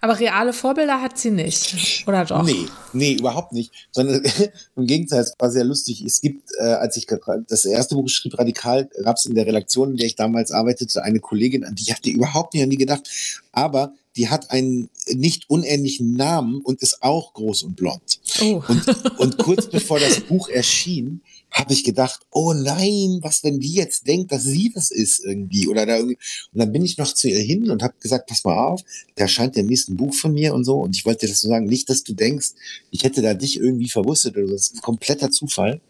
Aber reale Vorbilder hat sie nicht, oder doch? Nee, nee, überhaupt nicht. Sondern im Gegenteil, es war sehr lustig. Es gibt, äh, als ich das erste Buch schrieb, Radikal, gab es in der Redaktion, in der ich damals arbeitete, eine Kollegin, an die hatte überhaupt nicht an die gedacht. Aber die hat einen nicht unähnlichen Namen und ist auch groß und blond. Oh. Und, und kurz bevor das Buch erschien, habe ich gedacht, oh nein, was, wenn die jetzt denkt, dass sie das ist irgendwie oder da irgendwie. Und dann bin ich noch zu ihr hin und habe gesagt, pass mal auf, der erscheint der nächsten Buch von mir und so. Und ich wollte dir das so sagen, nicht, dass du denkst, ich hätte da dich irgendwie verwusstet oder. Das ist ein kompletter Zufall.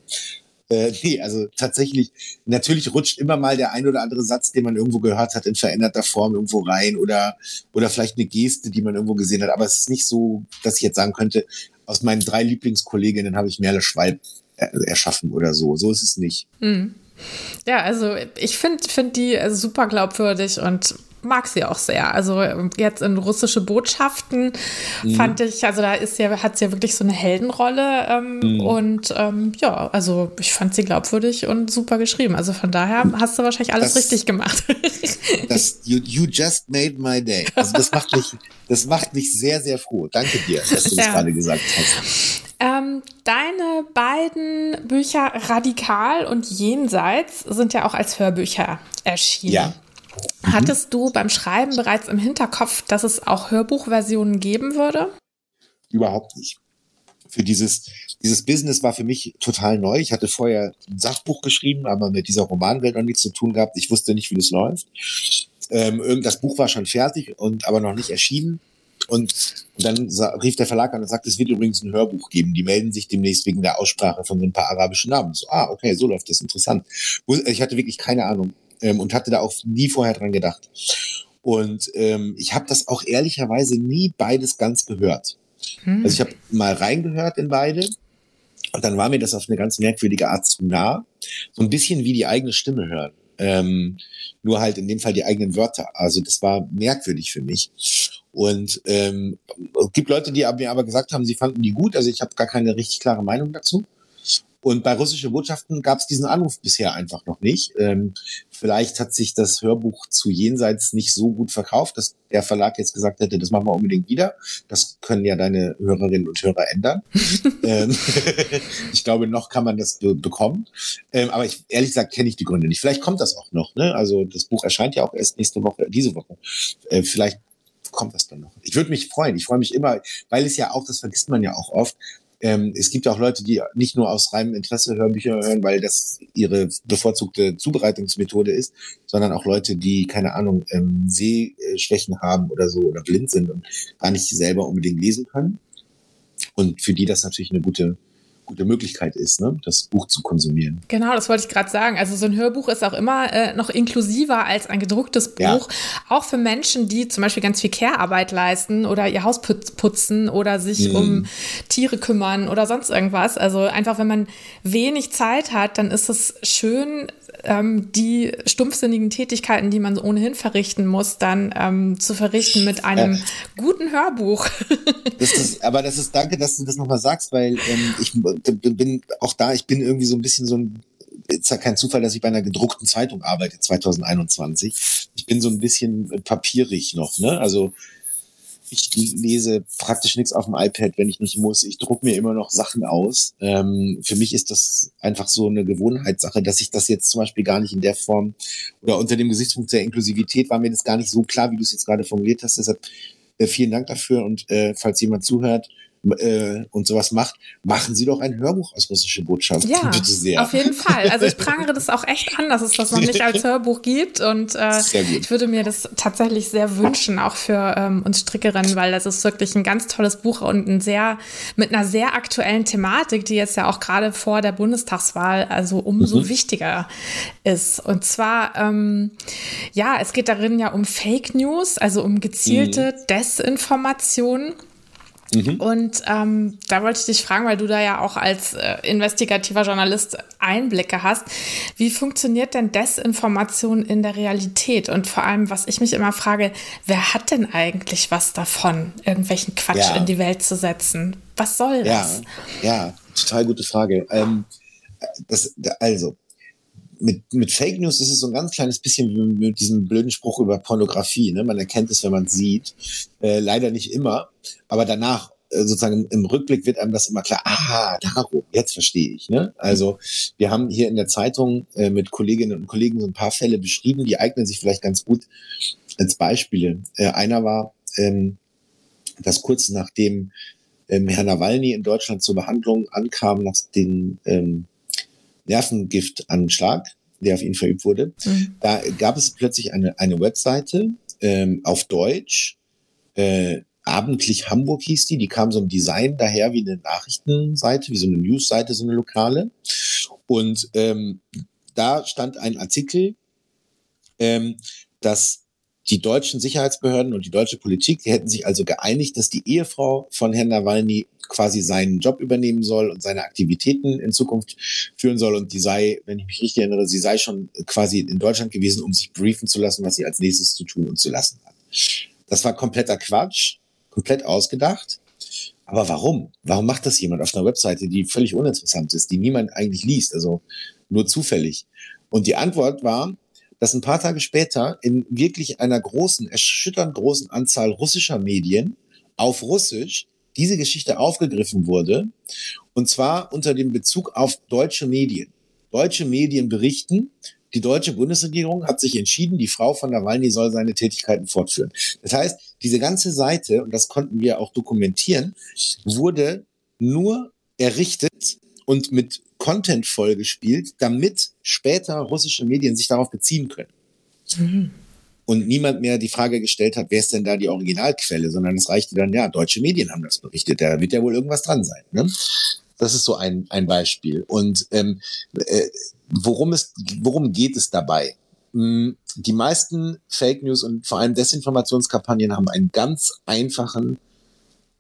Äh, nee, also tatsächlich, natürlich rutscht immer mal der ein oder andere Satz, den man irgendwo gehört hat, in veränderter Form irgendwo rein oder, oder vielleicht eine Geste, die man irgendwo gesehen hat. Aber es ist nicht so, dass ich jetzt sagen könnte, aus meinen drei Lieblingskolleginnen habe ich Merle Schwalb erschaffen oder so. So ist es nicht. Mhm. Ja, also ich finde find die super glaubwürdig und mag sie auch sehr. Also jetzt in russische Botschaften mhm. fand ich, also da ist ja, hat sie ja wirklich so eine Heldenrolle ähm, mhm. und ähm, ja, also ich fand sie glaubwürdig und super geschrieben. Also von daher hast du wahrscheinlich alles das, richtig gemacht. das, you, you just made my day. Also das macht mich, das macht mich sehr, sehr froh. Danke dir, dass du das ja. gerade gesagt hast. Ähm, deine beiden Bücher Radikal und Jenseits sind ja auch als Hörbücher erschienen. Ja. Mhm. Hattest du beim Schreiben bereits im Hinterkopf, dass es auch Hörbuchversionen geben würde? Überhaupt nicht. Für dieses, dieses Business war für mich total neu. Ich hatte vorher ein Sachbuch geschrieben, aber mit dieser Romanwelt noch nichts zu tun gehabt. Ich wusste nicht, wie das läuft. Ähm, das Buch war schon fertig und aber noch nicht erschienen. Und, dann rief der Verlag an und sagte, es wird übrigens ein Hörbuch geben. Die melden sich demnächst wegen der Aussprache von so ein paar arabischen Namen. So, ah, okay, so läuft das, interessant. Ich hatte wirklich keine Ahnung ähm, und hatte da auch nie vorher dran gedacht. Und ähm, ich habe das auch ehrlicherweise nie beides ganz gehört. Hm. Also ich habe mal reingehört in beide und dann war mir das auf eine ganz merkwürdige Art zu nah. So ein bisschen wie die eigene Stimme hören. Ähm, nur halt in dem Fall die eigenen Wörter. Also das war merkwürdig für mich. Und ähm, es gibt Leute, die mir aber gesagt haben, sie fanden die gut. Also ich habe gar keine richtig klare Meinung dazu. Und bei russischen Botschaften gab es diesen Anruf bisher einfach noch nicht. Ähm, vielleicht hat sich das Hörbuch zu Jenseits nicht so gut verkauft, dass der Verlag jetzt gesagt hätte, das machen wir unbedingt wieder. Das können ja deine Hörerinnen und Hörer ändern. ähm, ich glaube, noch kann man das be bekommen. Ähm, aber ich, ehrlich gesagt kenne ich die Gründe nicht. Vielleicht kommt das auch noch. Ne? Also das Buch erscheint ja auch erst nächste Woche, diese Woche. Äh, vielleicht kommt das dann noch. Ich würde mich freuen. Ich freue mich immer, weil es ja auch, das vergisst man ja auch oft, ähm, es gibt auch Leute, die nicht nur aus reinem Interesse Hörbücher hören, weil das ihre bevorzugte Zubereitungsmethode ist, sondern auch Leute, die, keine Ahnung, ähm, Sehschwächen haben oder so oder blind sind und gar nicht selber unbedingt lesen können. Und für die das natürlich eine gute gute Möglichkeit ist, ne, das Buch zu konsumieren. Genau, das wollte ich gerade sagen. Also so ein Hörbuch ist auch immer äh, noch inklusiver als ein gedrucktes Buch. Ja. Auch für Menschen, die zum Beispiel ganz viel Care-Arbeit leisten oder ihr Haus putzen oder sich mm. um Tiere kümmern oder sonst irgendwas. Also einfach, wenn man wenig Zeit hat, dann ist es schön, ähm, die stumpfsinnigen Tätigkeiten, die man ohnehin verrichten muss, dann ähm, zu verrichten mit einem ja. guten Hörbuch. Das ist, aber das ist, danke, dass du das nochmal sagst, weil ähm, ich bin auch da, ich bin irgendwie so ein bisschen so ein ist ja kein Zufall, dass ich bei einer gedruckten Zeitung arbeite 2021. Ich bin so ein bisschen papierig noch, ne? Also ich lese praktisch nichts auf dem iPad, wenn ich nicht muss. Ich druck mir immer noch Sachen aus. Ähm, für mich ist das einfach so eine Gewohnheitssache, dass ich das jetzt zum Beispiel gar nicht in der Form oder unter dem Gesichtspunkt der Inklusivität war mir das gar nicht so klar, wie du es jetzt gerade formuliert hast. Deshalb äh, vielen Dank dafür und äh, falls jemand zuhört, äh, und sowas macht, machen Sie doch ein Hörbuch aus russische Botschaft. Ja, Bitte sehr. auf jeden Fall. Also ich prangere das auch echt an, dass es das noch nicht als Hörbuch gibt und äh, ich würde mir das tatsächlich sehr wünschen, auch für ähm, uns Strickerinnen, weil das ist wirklich ein ganz tolles Buch und ein sehr mit einer sehr aktuellen Thematik, die jetzt ja auch gerade vor der Bundestagswahl also umso mhm. wichtiger ist. Und zwar ähm, ja, es geht darin ja um Fake News, also um gezielte mhm. Desinformation. Mhm. Und ähm, da wollte ich dich fragen, weil du da ja auch als äh, investigativer Journalist Einblicke hast. Wie funktioniert denn Desinformation in der Realität? Und vor allem, was ich mich immer frage, wer hat denn eigentlich was davon, irgendwelchen Quatsch ja. in die Welt zu setzen? Was soll das? Ja, ja total gute Frage. Ähm, das, also, mit, mit Fake News ist es so ein ganz kleines bisschen wie mit diesem blöden Spruch über Pornografie. Ne? Man erkennt es, wenn man es sieht. Äh, leider nicht immer, aber danach äh, sozusagen im Rückblick wird einem das immer klar, aha, darum, jetzt verstehe ich. Ne? Also wir haben hier in der Zeitung äh, mit Kolleginnen und Kollegen so ein paar Fälle beschrieben, die eignen sich vielleicht ganz gut als Beispiele. Äh, einer war, ähm, dass kurz nachdem ähm, Herr Nawalny in Deutschland zur Behandlung ankam, nach den ähm, Nervengiftanschlag, der auf ihn verübt wurde. Mhm. Da gab es plötzlich eine, eine Webseite ähm, auf Deutsch, äh, Abendlich Hamburg hieß die, die kam so im Design daher wie eine Nachrichtenseite, wie so eine Newsseite, so eine lokale. Und ähm, da stand ein Artikel, ähm, dass die deutschen Sicherheitsbehörden und die deutsche Politik, die hätten sich also geeinigt, dass die Ehefrau von Herrn Nawalny quasi seinen Job übernehmen soll und seine Aktivitäten in Zukunft führen soll. Und die sei, wenn ich mich richtig erinnere, sie sei schon quasi in Deutschland gewesen, um sich briefen zu lassen, was sie als nächstes zu tun und zu lassen hat. Das war kompletter Quatsch, komplett ausgedacht. Aber warum? Warum macht das jemand auf einer Webseite, die völlig uninteressant ist, die niemand eigentlich liest, also nur zufällig? Und die Antwort war, dass ein paar Tage später in wirklich einer großen, erschütternd großen Anzahl russischer Medien auf Russisch diese Geschichte aufgegriffen wurde. Und zwar unter dem Bezug auf deutsche Medien. Deutsche Medien berichten, die deutsche Bundesregierung hat sich entschieden, die Frau von Nawalny soll seine Tätigkeiten fortführen. Das heißt, diese ganze Seite, und das konnten wir auch dokumentieren, wurde nur errichtet und mit Content vollgespielt, damit später russische Medien sich darauf beziehen können. Mhm und niemand mehr die Frage gestellt hat, wer ist denn da die Originalquelle, sondern es reichte dann, ja, deutsche Medien haben das berichtet, da wird ja wohl irgendwas dran sein. Ne? Das ist so ein, ein Beispiel. Und ähm, äh, worum, es, worum geht es dabei? Hm, die meisten Fake News und vor allem Desinformationskampagnen haben einen ganz einfachen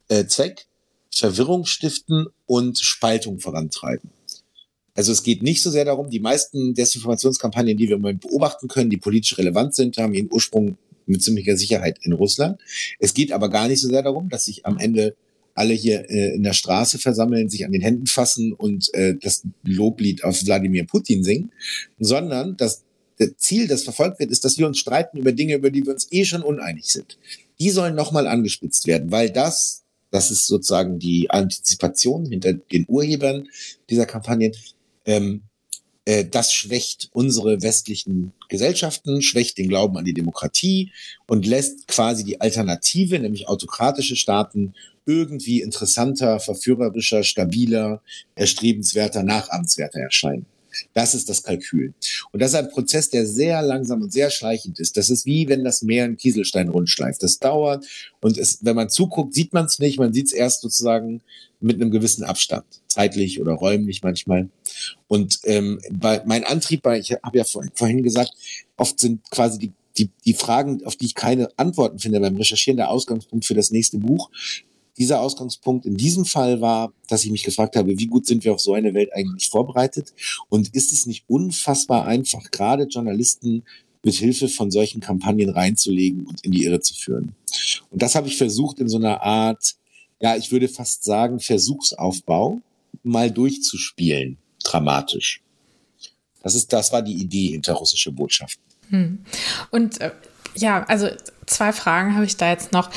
äh, Zweck, Verwirrung stiften und Spaltung vorantreiben. Also es geht nicht so sehr darum, die meisten Desinformationskampagnen, die wir im Moment beobachten können, die politisch relevant sind, haben ihren Ursprung mit ziemlicher Sicherheit in Russland. Es geht aber gar nicht so sehr darum, dass sich am Ende alle hier äh, in der Straße versammeln, sich an den Händen fassen und äh, das Loblied auf Wladimir Putin singen, sondern das Ziel, das verfolgt wird, ist, dass wir uns streiten über Dinge, über die wir uns eh schon uneinig sind. Die sollen nochmal angespitzt werden, weil das, das ist sozusagen die Antizipation hinter den Urhebern dieser Kampagnen, ähm, äh, das schwächt unsere westlichen Gesellschaften, schwächt den Glauben an die Demokratie und lässt quasi die Alternative, nämlich autokratische Staaten, irgendwie interessanter, verführerischer, stabiler, erstrebenswerter, nachahmenswerter erscheinen. Das ist das Kalkül. Und das ist ein Prozess, der sehr langsam und sehr schleichend ist. Das ist wie wenn das Meer einen Kieselstein rundschleift. Das dauert und es, wenn man zuguckt, sieht man es nicht. Man sieht es erst sozusagen mit einem gewissen Abstand, zeitlich oder räumlich manchmal. Und ähm, bei, mein Antrieb, bei, ich habe ja vorhin gesagt, oft sind quasi die die, die Fragen, auf die ich keine Antworten finde beim Recherchieren, der Ausgangspunkt für das nächste Buch. Dieser Ausgangspunkt in diesem Fall war, dass ich mich gefragt habe, wie gut sind wir auf so eine Welt eigentlich vorbereitet? Und ist es nicht unfassbar einfach, gerade Journalisten mit Hilfe von solchen Kampagnen reinzulegen und in die Irre zu führen? Und das habe ich versucht in so einer Art, ja, ich würde fast sagen, Versuchsaufbau mal durchzuspielen, dramatisch. Das ist, das war die Idee hinter russische Botschaften. Hm. Und äh, ja, also zwei Fragen habe ich da jetzt noch.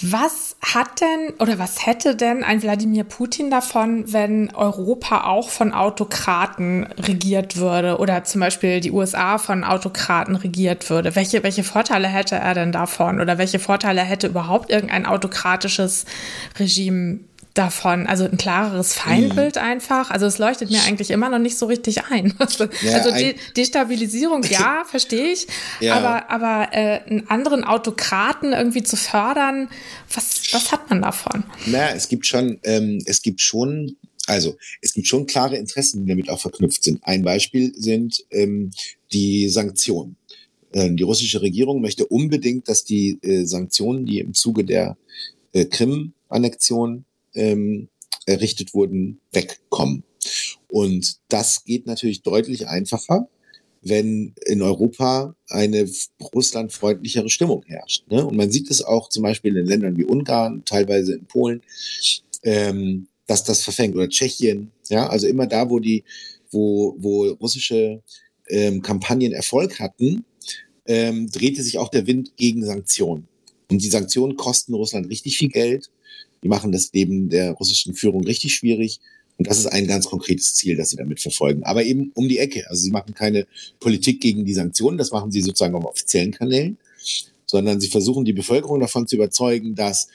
Was hat denn oder was hätte denn ein Wladimir Putin davon, wenn Europa auch von Autokraten regiert würde oder zum Beispiel die USA von Autokraten regiert würde? Welche, welche Vorteile hätte er denn davon oder welche Vorteile hätte überhaupt irgendein autokratisches Regime davon. Also ein klareres Feindbild mhm. einfach. Also es leuchtet mir eigentlich immer noch nicht so richtig ein. Ja, also De Destabilisierung, ja, verstehe ich. Ja. Aber, aber äh, einen anderen Autokraten irgendwie zu fördern, was, was hat man davon? Na, es gibt schon, ähm, es gibt schon also, es gibt schon klare Interessen, die damit auch verknüpft sind. Ein Beispiel sind ähm, die Sanktionen. Ähm, die russische Regierung möchte unbedingt, dass die äh, Sanktionen, die im Zuge der äh, Krim-Annexion ähm, errichtet wurden, wegkommen. Und das geht natürlich deutlich einfacher, wenn in Europa eine russlandfreundlichere Stimmung herrscht. Ne? Und man sieht es auch zum Beispiel in Ländern wie Ungarn, teilweise in Polen, ähm, dass das verfängt oder Tschechien. Ja, also immer da, wo die, wo, wo russische ähm, Kampagnen Erfolg hatten, ähm, drehte sich auch der Wind gegen Sanktionen. Und die Sanktionen kosten Russland richtig viel Geld. Die machen das Leben der russischen Führung richtig schwierig. Und das ist ein ganz konkretes Ziel, das sie damit verfolgen. Aber eben um die Ecke. Also sie machen keine Politik gegen die Sanktionen, das machen sie sozusagen auf offiziellen Kanälen, sondern sie versuchen die Bevölkerung davon zu überzeugen, dass,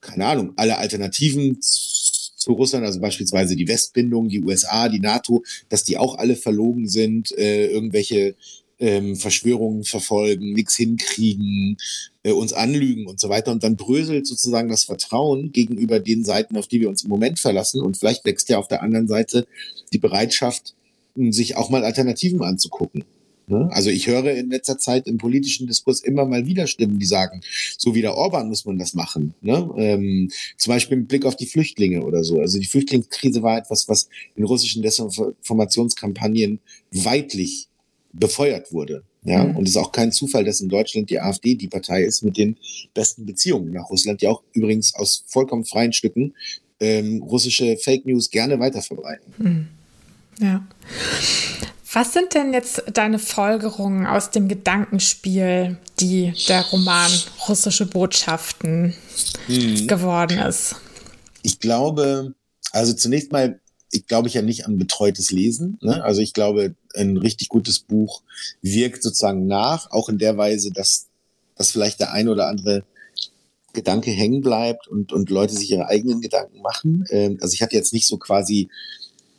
keine Ahnung, alle Alternativen zu Russland, also beispielsweise die Westbindung, die USA, die NATO, dass die auch alle verlogen sind, äh, irgendwelche ähm, Verschwörungen verfolgen, nichts hinkriegen, äh, uns anlügen und so weiter. Und dann bröselt sozusagen das Vertrauen gegenüber den Seiten, auf die wir uns im Moment verlassen. Und vielleicht wächst ja auf der anderen Seite die Bereitschaft, sich auch mal Alternativen anzugucken. Ne? Also ich höre in letzter Zeit im politischen Diskurs immer mal wieder Stimmen, die sagen, so wie der Orban muss man das machen. Ne? Ähm, zum Beispiel mit Blick auf die Flüchtlinge oder so. Also die Flüchtlingskrise war etwas, was in russischen Desinformationskampagnen weitlich befeuert wurde. Ja, mhm. und es ist auch kein Zufall, dass in Deutschland die AfD die Partei ist mit den besten Beziehungen nach Russland, die auch übrigens aus vollkommen freien Stücken ähm, russische Fake News gerne weiterverbreiten. Mhm. Ja. Was sind denn jetzt deine Folgerungen aus dem Gedankenspiel, die der Roman Russische Botschaften mhm. geworden ist? Ich glaube, also zunächst mal ich glaube ich ja nicht an betreutes Lesen. Ne? Also ich glaube, ein richtig gutes Buch wirkt sozusagen nach, auch in der Weise, dass, dass vielleicht der ein oder andere Gedanke hängen bleibt und, und Leute sich ihre eigenen Gedanken machen. Ähm, also ich hatte jetzt nicht so quasi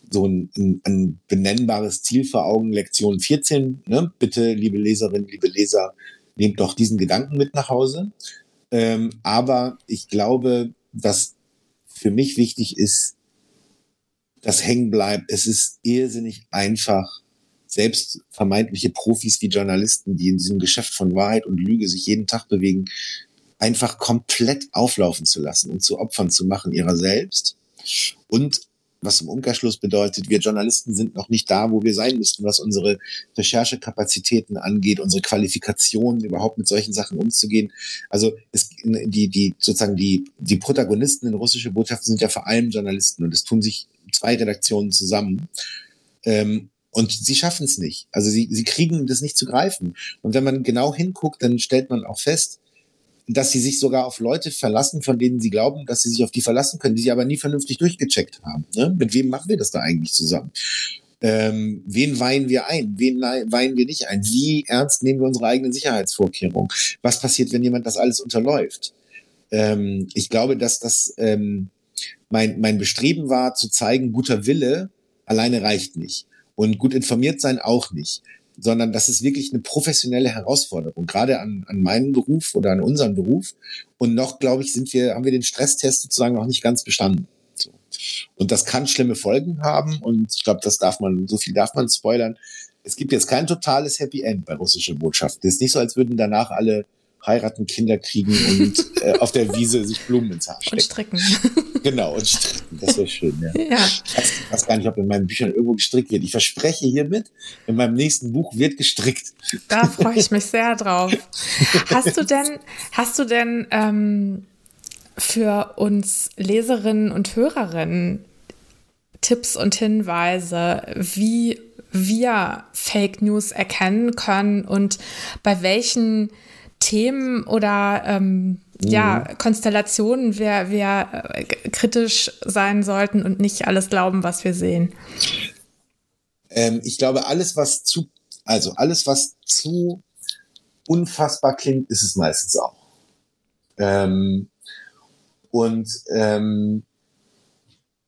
so ein, ein, ein benennbares Ziel vor Augen, Lektion 14. Ne? Bitte, liebe Leserinnen, liebe Leser, nehmt doch diesen Gedanken mit nach Hause. Ähm, aber ich glaube, dass für mich wichtig ist, das hängen bleibt. Es ist irrsinnig einfach, selbst vermeintliche Profis wie Journalisten, die in diesem Geschäft von Wahrheit und Lüge sich jeden Tag bewegen, einfach komplett auflaufen zu lassen und zu Opfern zu machen ihrer selbst. Und was im Umkehrschluss bedeutet, wir Journalisten sind noch nicht da, wo wir sein müssten, was unsere Recherchekapazitäten angeht, unsere Qualifikationen, überhaupt mit solchen Sachen umzugehen. Also es, die, die, sozusagen die, die Protagonisten in russische Botschaften sind ja vor allem Journalisten und es tun sich zwei Redaktionen zusammen. Ähm, und sie schaffen es nicht. Also sie, sie kriegen das nicht zu greifen. Und wenn man genau hinguckt, dann stellt man auch fest, dass sie sich sogar auf Leute verlassen, von denen sie glauben, dass sie sich auf die verlassen können, die sie aber nie vernünftig durchgecheckt haben. Ne? Mit wem machen wir das da eigentlich zusammen? Ähm, wen weihen wir ein? Wen weihen wir nicht ein? Wie ernst nehmen wir unsere eigenen Sicherheitsvorkehrungen? Was passiert, wenn jemand das alles unterläuft? Ähm, ich glaube, dass das ähm, mein, mein Bestreben war, zu zeigen, guter Wille alleine reicht nicht. Und gut informiert sein auch nicht sondern das ist wirklich eine professionelle Herausforderung, gerade an, an meinen Beruf oder an unseren Beruf. Und noch, glaube ich, sind wir, haben wir den Stresstest sozusagen noch nicht ganz bestanden. So. Und das kann schlimme Folgen haben. Und ich glaube, das darf man, so viel darf man spoilern. Es gibt jetzt kein totales Happy End bei russischen Botschaften. Es ist nicht so, als würden danach alle heiraten, Kinder kriegen und äh, auf der Wiese sich Blumen ins Haar stecken. Und stricken. Genau, und stricken. Das wäre schön, ja. ja. Ich weiß, weiß, gar nicht, ob in meinen Büchern irgendwo gestrickt wird. Ich verspreche hiermit, in meinem nächsten Buch wird gestrickt. Da freue ich mich sehr drauf. Hast du denn, hast du denn ähm, für uns Leserinnen und Hörerinnen Tipps und Hinweise, wie wir Fake News erkennen können und bei welchen Themen oder ähm, ja, Konstellationen wir, wir äh, kritisch sein sollten und nicht alles glauben, was wir sehen? Ähm, ich glaube, alles, was zu, also alles, was zu unfassbar klingt, ist es meistens auch. Ähm, und ähm,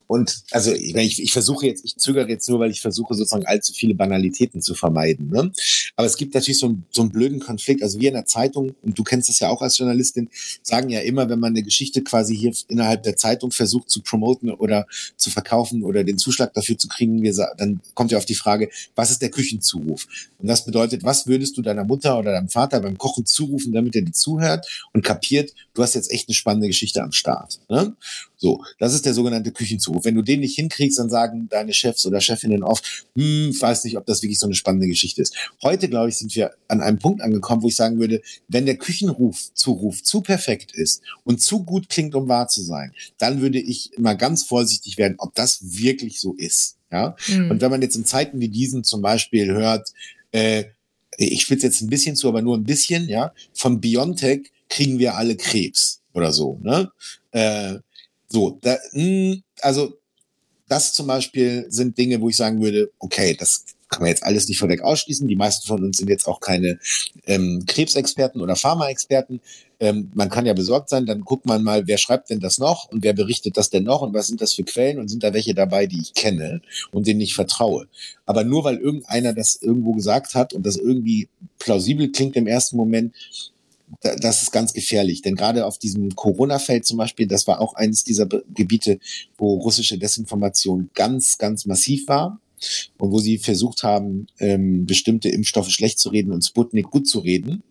und also ich, ich versuche jetzt, ich zögere jetzt nur, weil ich versuche sozusagen allzu viele Banalitäten zu vermeiden. Ne? Aber es gibt natürlich so, einen, so einen blöden Konflikt. Also wir in der Zeitung, und du kennst das ja auch als Journalistin, sagen ja immer, wenn man eine Geschichte quasi hier innerhalb der Zeitung versucht zu promoten oder zu verkaufen oder den Zuschlag dafür zu kriegen, wir, dann kommt ja auf die Frage, was ist der Küchenzuruf? Und das bedeutet, was würdest du deiner Mutter oder deinem Vater beim Kochen zurufen, damit er die zuhört und kapiert, du hast jetzt echt eine spannende Geschichte am Start. Ne? So, das ist der sogenannte Küchenzuruf. Wenn du den nicht hinkriegst, dann sagen deine Chefs oder Chefinnen oft, hm, weiß nicht, ob das wirklich so eine spannende Geschichte ist. Heute, glaube ich, sind wir an einem Punkt angekommen, wo ich sagen würde, wenn der Küchenruf, Zuruf zu perfekt ist und zu gut klingt, um wahr zu sein, dann würde ich mal ganz vorsichtig werden, ob das wirklich so ist. Ja. Mhm. Und wenn man jetzt in Zeiten wie diesen zum Beispiel hört, äh, ich spitze jetzt ein bisschen zu, aber nur ein bisschen, ja, von Biontech kriegen wir alle Krebs oder so, ne? Äh, so, da, mh, hm, also das zum Beispiel sind Dinge, wo ich sagen würde, okay, das kann man jetzt alles nicht vorweg ausschließen. Die meisten von uns sind jetzt auch keine ähm, Krebsexperten oder Pharmaexperten. Ähm, man kann ja besorgt sein, dann guckt man mal, wer schreibt denn das noch und wer berichtet das denn noch und was sind das für Quellen und sind da welche dabei, die ich kenne und denen ich vertraue. Aber nur weil irgendeiner das irgendwo gesagt hat und das irgendwie plausibel klingt im ersten Moment, das ist ganz gefährlich. Denn gerade auf diesem Corona-Feld zum Beispiel, das war auch eines dieser Gebiete, wo russische Desinformation ganz, ganz massiv war und wo sie versucht haben, ähm, bestimmte Impfstoffe schlecht zu reden und Sputnik gut zu reden.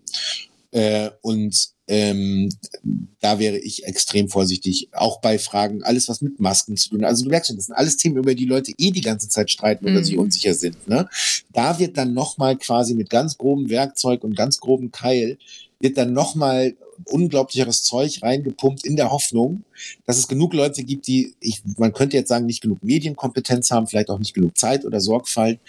Äh, und ähm, da wäre ich extrem vorsichtig, auch bei Fragen, alles was mit Masken zu tun hat. Also du merkst schon, das sind alles Themen, über die Leute eh die ganze Zeit streiten oder mhm. sich unsicher sind. Ne? Da wird dann nochmal quasi mit ganz grobem Werkzeug und ganz grobem Keil wird dann nochmal unglaublicheres Zeug reingepumpt in der Hoffnung, dass es genug Leute gibt, die, ich, man könnte jetzt sagen, nicht genug Medienkompetenz haben, vielleicht auch nicht genug Zeit oder Sorgfalt,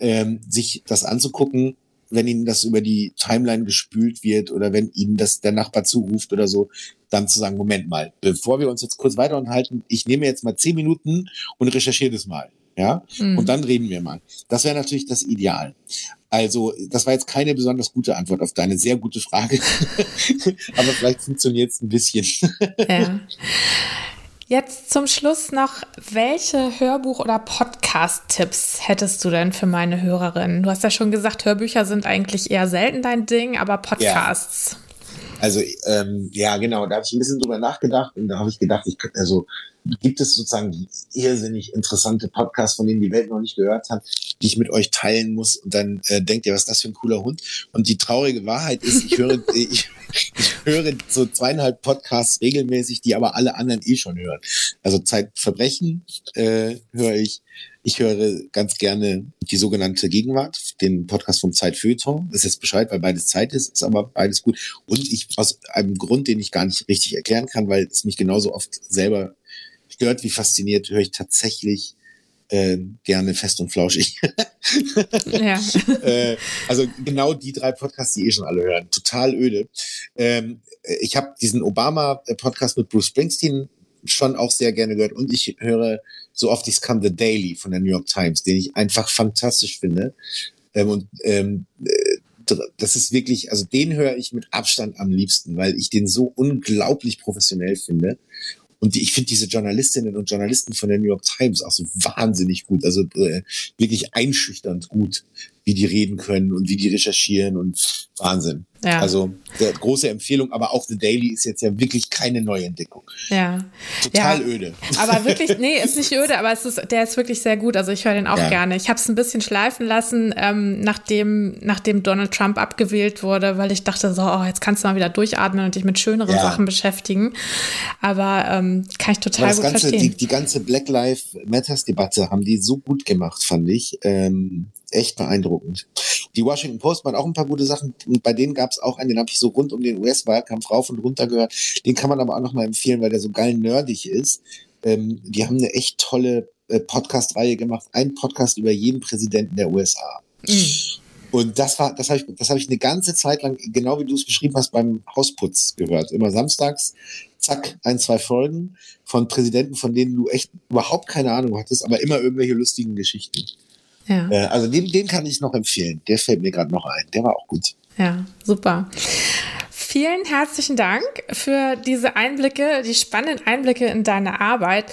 ähm, sich das anzugucken, wenn ihnen das über die Timeline gespült wird oder wenn ihnen das der Nachbar zuruft oder so, dann zu sagen, Moment mal, bevor wir uns jetzt kurz weiter unterhalten, ich nehme jetzt mal zehn Minuten und recherchiere das mal. Ja, mhm. und dann reden wir mal. Das wäre natürlich das Ideal. Also, das war jetzt keine besonders gute Antwort auf deine sehr gute Frage. Aber vielleicht funktioniert es ein bisschen. ja. Jetzt zum Schluss noch, welche Hörbuch- oder Podcast-Tipps hättest du denn für meine Hörerinnen? Du hast ja schon gesagt, Hörbücher sind eigentlich eher selten dein Ding, aber Podcasts. Ja. Also ähm, ja, genau, da habe ich ein bisschen drüber nachgedacht und da habe ich gedacht, ich könnte, also gibt es sozusagen irrsinnig interessante Podcasts, von denen die Welt noch nicht gehört hat, die ich mit euch teilen muss und dann äh, denkt ihr, was ist das für ein cooler Hund? Und die traurige Wahrheit ist, ich höre, ich, ich höre so zweieinhalb Podcasts regelmäßig, die aber alle anderen eh schon hören. Also Zeitverbrechen äh, höre ich, ich höre ganz gerne die sogenannte Gegenwart, den Podcast vom Zeitfeuilleton. Das ist jetzt Bescheid, weil beides Zeit ist, ist aber beides gut. Und ich, aus einem Grund, den ich gar nicht richtig erklären kann, weil es mich genauso oft selber stört wie fasziniert, höre ich tatsächlich äh, gerne fest und flauschig. ja. äh, also genau die drei Podcasts, die eh schon alle hören. Total öde. Ähm, ich habe diesen Obama-Podcast mit Bruce Springsteen schon auch sehr gerne gehört. Und ich höre so oft ich kann The Daily von der New York Times, den ich einfach fantastisch finde. Ähm, und ähm, äh, das ist wirklich, also den höre ich mit Abstand am liebsten, weil ich den so unglaublich professionell finde. Und die, ich finde diese Journalistinnen und Journalisten von der New York Times auch so wahnsinnig gut, also äh, wirklich einschüchternd gut, wie die reden können und wie die recherchieren und Wahnsinn. Ja. Also große Empfehlung, aber auch The Daily ist jetzt ja wirklich keine Neuentdeckung. Ja. Total ja. öde. Aber wirklich, nee, ist nicht öde, aber es ist, der ist wirklich sehr gut. Also ich höre den auch ja. gerne. Ich habe es ein bisschen schleifen lassen, ähm, nachdem, nachdem Donald Trump abgewählt wurde, weil ich dachte so, oh, jetzt kannst du mal wieder durchatmen und dich mit schöneren. Sachen beschäftigen. Aber ähm, kann ich total aber gut ganze, verstehen. Die, die ganze Black Lives Matters Debatte haben die so gut gemacht, fand ich. Ähm, echt beeindruckend. Die Washington Post waren auch ein paar gute Sachen. Bei denen gab es auch einen, den habe ich so rund um den US-Wahlkampf rauf und runter gehört. Den kann man aber auch noch mal empfehlen, weil der so geil nerdig ist. Ähm, die haben eine echt tolle äh, Podcast-Reihe gemacht. Ein Podcast über jeden Präsidenten der USA. Mhm. Und das war, das habe ich, das habe ich eine ganze Zeit lang, genau wie du es beschrieben hast, beim Hausputz gehört. Immer samstags, zack, ein, zwei Folgen von Präsidenten, von denen du echt überhaupt keine Ahnung hattest, aber immer irgendwelche lustigen Geschichten. Ja. Äh, also den, den kann ich noch empfehlen. Der fällt mir gerade noch ein. Der war auch gut. Ja, super. Vielen herzlichen Dank für diese Einblicke, die spannenden Einblicke in deine Arbeit.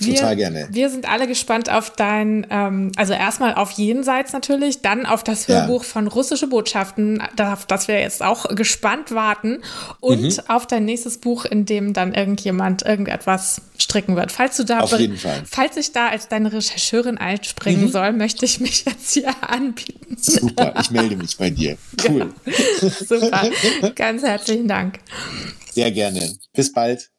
Wir, Total gerne. Wir sind alle gespannt auf dein, ähm, also erstmal auf Jenseits natürlich, dann auf das Hörbuch ja. von russische Botschaften, auf das wir jetzt auch gespannt warten und mhm. auf dein nächstes Buch, in dem dann irgendjemand irgendetwas stricken wird. Falls du da, auf jeden Fall. falls ich da als deine Rechercheurin einspringen mhm. soll, möchte ich mich jetzt hier anbieten. Super, ich melde mich bei dir. Cool. Ja. Super, ganz herzlichen Dank. Sehr gerne. Bis bald.